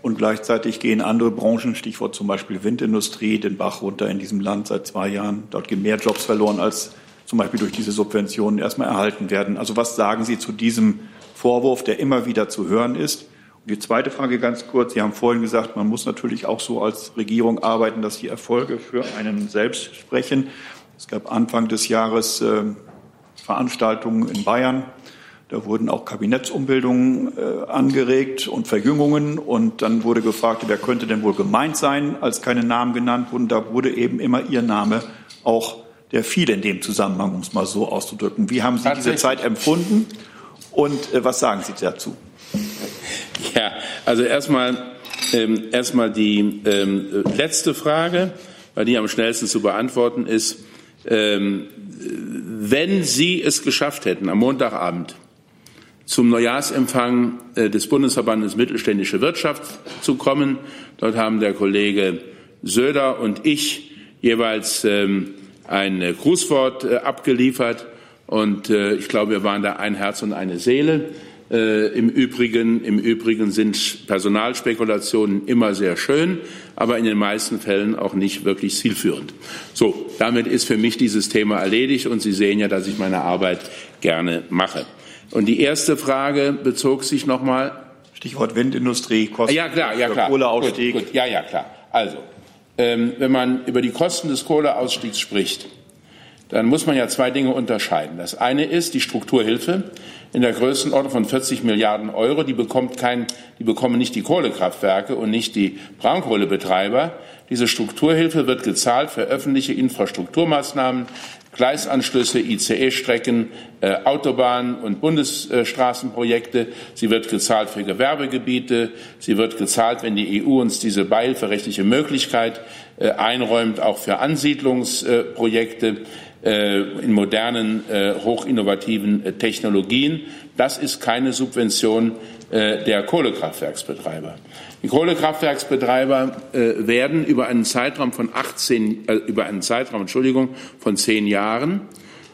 Und gleichzeitig gehen andere Branchen, Stichwort zum Beispiel Windindustrie, den Bach runter in diesem Land seit zwei Jahren. Dort gehen mehr Jobs verloren, als zum Beispiel durch diese Subventionen erstmal erhalten werden. Also was sagen Sie zu diesem Vorwurf, der immer wieder zu hören ist? Die zweite Frage ganz kurz. Sie haben vorhin gesagt, man muss natürlich auch so als Regierung arbeiten, dass die Erfolge für einen selbst sprechen. Es gab Anfang des Jahres äh, Veranstaltungen in Bayern. Da wurden auch Kabinettsumbildungen äh, angeregt und Verjüngungen. Und dann wurde gefragt, wer könnte denn wohl gemeint sein, als keine Namen genannt wurden. Da wurde eben immer Ihr Name auch der fiel in dem Zusammenhang, um es mal so auszudrücken. Wie haben Sie diese Zeit empfunden und äh, was sagen Sie dazu? Ja, also erstmal ähm, erstmal die ähm, letzte Frage, weil die am schnellsten zu beantworten ist. Ähm, wenn Sie es geschafft hätten, am Montagabend zum Neujahrsempfang äh, des Bundesverbandes Mittelständische Wirtschaft zu kommen, dort haben der Kollege Söder und ich jeweils ähm, ein Grußwort äh, abgeliefert. Und äh, ich glaube, wir waren da ein Herz und eine Seele. Im Übrigen, Im Übrigen sind Personalspekulationen immer sehr schön, aber in den meisten Fällen auch nicht wirklich zielführend. So, damit ist für mich dieses Thema erledigt und Sie sehen ja, dass ich meine Arbeit gerne mache. Und die erste Frage bezog sich nochmal. Stichwort Windindustrie, Kosten ja, klar, ja, klar. Kohleausstieg. Gut, gut, ja, ja, klar. Also, ähm, wenn man über die Kosten des Kohleausstiegs spricht, dann muss man ja zwei Dinge unterscheiden. Das eine ist die Strukturhilfe in der Größenordnung von 40 Milliarden Euro. Die, bekommt kein, die bekommen nicht die Kohlekraftwerke und nicht die Braunkohlebetreiber. Diese Strukturhilfe wird gezahlt für öffentliche Infrastrukturmaßnahmen, Gleisanschlüsse, ICE-Strecken, äh, Autobahnen und Bundesstraßenprojekte. Sie wird gezahlt für Gewerbegebiete. Sie wird gezahlt, wenn die EU uns diese beihilferechtliche Möglichkeit äh, einräumt, auch für Ansiedlungsprojekte in modernen, äh, hochinnovativen äh, Technologien. Das ist keine Subvention äh, der Kohlekraftwerksbetreiber. Die Kohlekraftwerksbetreiber äh, werden über einen Zeitraum von 18, äh, über einen Zeitraum, Entschuldigung, von zehn Jahren,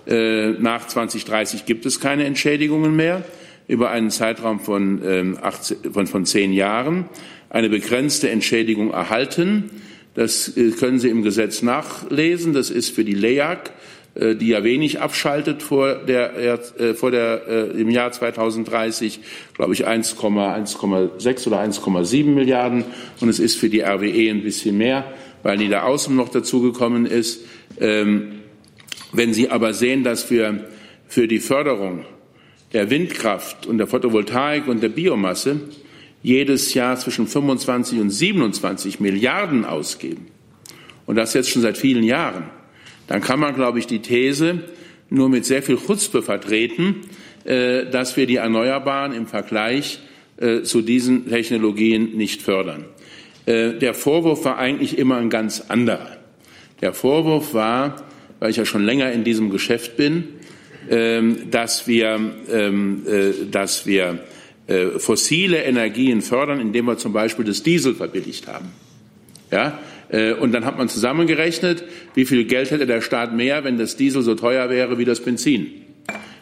äh, nach 2030 gibt es keine Entschädigungen mehr, über einen Zeitraum von, 18, ähm, von, von zehn Jahren eine begrenzte Entschädigung erhalten. Das äh, können Sie im Gesetz nachlesen. Das ist für die LEAG äh, die ja wenig abschaltet vor der, äh, vor der, äh, im Jahr 2030, glaube ich 1,6 oder 1,7 Milliarden. Und es ist für die RWE ein bisschen mehr, weil Niederaußen noch dazugekommen ist. Ähm, wenn Sie aber sehen, dass wir für die Förderung der Windkraft und der Photovoltaik und der Biomasse jedes Jahr zwischen 25 und 27 Milliarden ausgeben, und das jetzt schon seit vielen Jahren, dann kann man, glaube ich, die These nur mit sehr viel Chutzpe vertreten, äh, dass wir die Erneuerbaren im Vergleich äh, zu diesen Technologien nicht fördern. Äh, der Vorwurf war eigentlich immer ein ganz anderer. Der Vorwurf war, weil ich ja schon länger in diesem Geschäft bin, ähm, dass wir, ähm, dass wir fossile Energien fördern, indem wir zum Beispiel das Diesel verbilligt haben. Ja, und dann hat man zusammengerechnet, wie viel Geld hätte der Staat mehr, wenn das Diesel so teuer wäre wie das Benzin.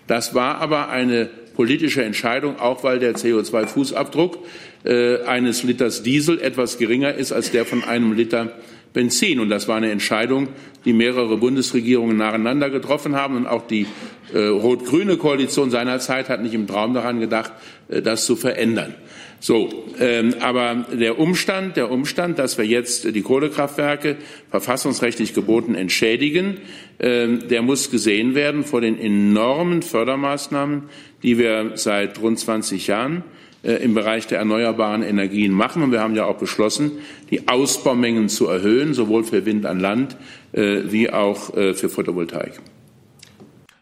Das war aber eine politische Entscheidung, auch weil der CO2-Fußabdruck äh, eines Liters Diesel etwas geringer ist als der von einem Liter Benzin. Und das war eine Entscheidung, die mehrere Bundesregierungen nacheinander getroffen haben. Und auch die äh, rot-grüne Koalition seinerzeit hat nicht im Traum daran gedacht, äh, das zu verändern. So, ähm, aber der Umstand, der Umstand, dass wir jetzt die Kohlekraftwerke verfassungsrechtlich geboten entschädigen, ähm, der muss gesehen werden vor den enormen Fördermaßnahmen, die wir seit rund 20 Jahren äh, im Bereich der erneuerbaren Energien machen. Und wir haben ja auch beschlossen, die Ausbaumengen zu erhöhen, sowohl für Wind an Land äh, wie auch äh, für Photovoltaik.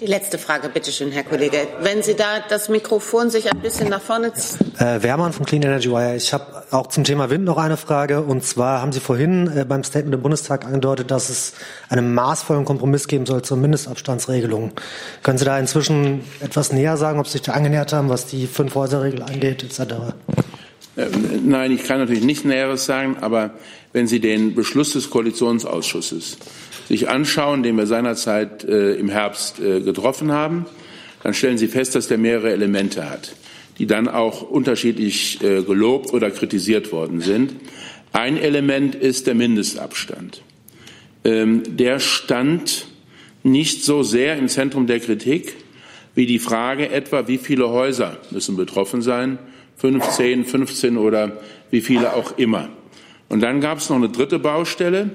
Die letzte Frage, bitte schön, Herr Kollege. Wenn Sie da das Mikrofon sich ein bisschen nach vorne ziehen. Äh, Wehrmann von Clean Energy Wire. Ich habe auch zum Thema Wind noch eine Frage. Und zwar haben Sie vorhin äh, beim Statement im Bundestag angedeutet, dass es einen maßvollen Kompromiss geben soll zur Mindestabstandsregelung. Können Sie da inzwischen etwas näher sagen, ob Sie sich da angenähert haben, was die Fünf-Häuser-Regel angeht, etc.? Ähm, nein, ich kann natürlich nichts Näheres sagen, aber wenn Sie den Beschluss des Koalitionsausschusses sich anschauen, den wir seinerzeit äh, im Herbst äh, getroffen haben, dann stellen Sie fest, dass der mehrere Elemente hat, die dann auch unterschiedlich äh, gelobt oder kritisiert worden sind. Ein Element ist der Mindestabstand. ähm, der stand nicht so sehr im Zentrum der Kritik wie die Frage etwa, wie viele Häuser müssen betroffen sein, 15, 15 oder wie viele auch immer. Und dann gab es noch eine dritte Baustelle,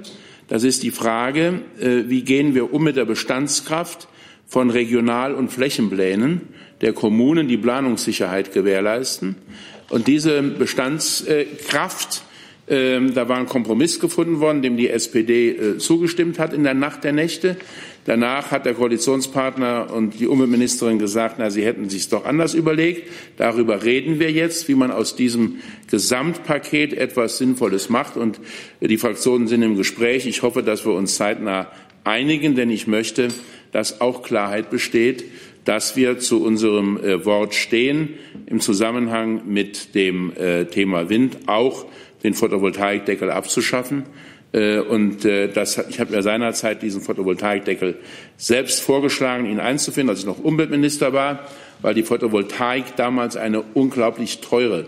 das ist die Frage, äh, wie gehen wir um mit der Bestandskraft von Regional- und Flächenplänen der Kommunen, die Planungssicherheit gewährleisten. Und diese Bestandskraft ähm, da war ein Kompromiss gefunden worden, dem die SPD äh, zugestimmt hat in der Nacht der Nächte. Danach hat der Koalitionspartner und die Umweltministerin gesagt, na, sie hätten sich doch anders überlegt. Darüber reden wir jetzt, wie man aus diesem Gesamtpaket etwas Sinnvolles macht. Und die Fraktionen sind im Gespräch. Ich hoffe, dass wir uns zeitnah einigen, denn ich möchte, dass auch Klarheit besteht, dass wir zu unserem äh, Wort stehen im Zusammenhang mit dem äh, Thema Wind, auch den Photovoltaikdeckel abzuschaffen. Äh, und äh, das, ich habe mir seinerzeit diesen Photovoltaikdeckel selbst vorgeschlagen, ihn einzuführen, als ich noch Umweltminister war, weil die Photovoltaik damals eine unglaublich teure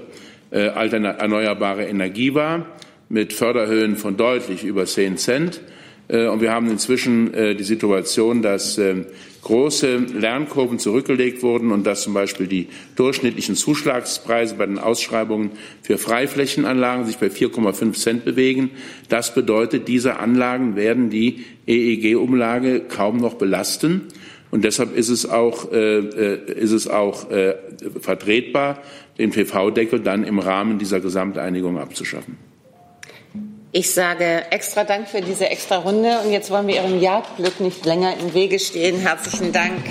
äh, erneuerbare Energie war, mit Förderhöhen von deutlich über 10 Cent. Und wir haben inzwischen die Situation, dass ähm, große Lernkurven zurückgelegt wurden und dass zum Beispiel die durchschnittlichen Zuschlagspreise bei den Ausschreibungen für Freiflächenanlagen sich bei 4,5 Cent bewegen. Das bedeutet, diese Anlagen werden die EEG-Umlage kaum noch belasten. Und deshalb ist es auch, äh, äh ist es auch äh, vertretbar, den PV-Deckel dann im Rahmen dieser Gesamteinigung abzuschaffen. Ich sage extra Dank für diese extra Runde und jetzt wollen wir Ihrem Jagdglück nicht länger im Wege stehen. Herzlichen Dank.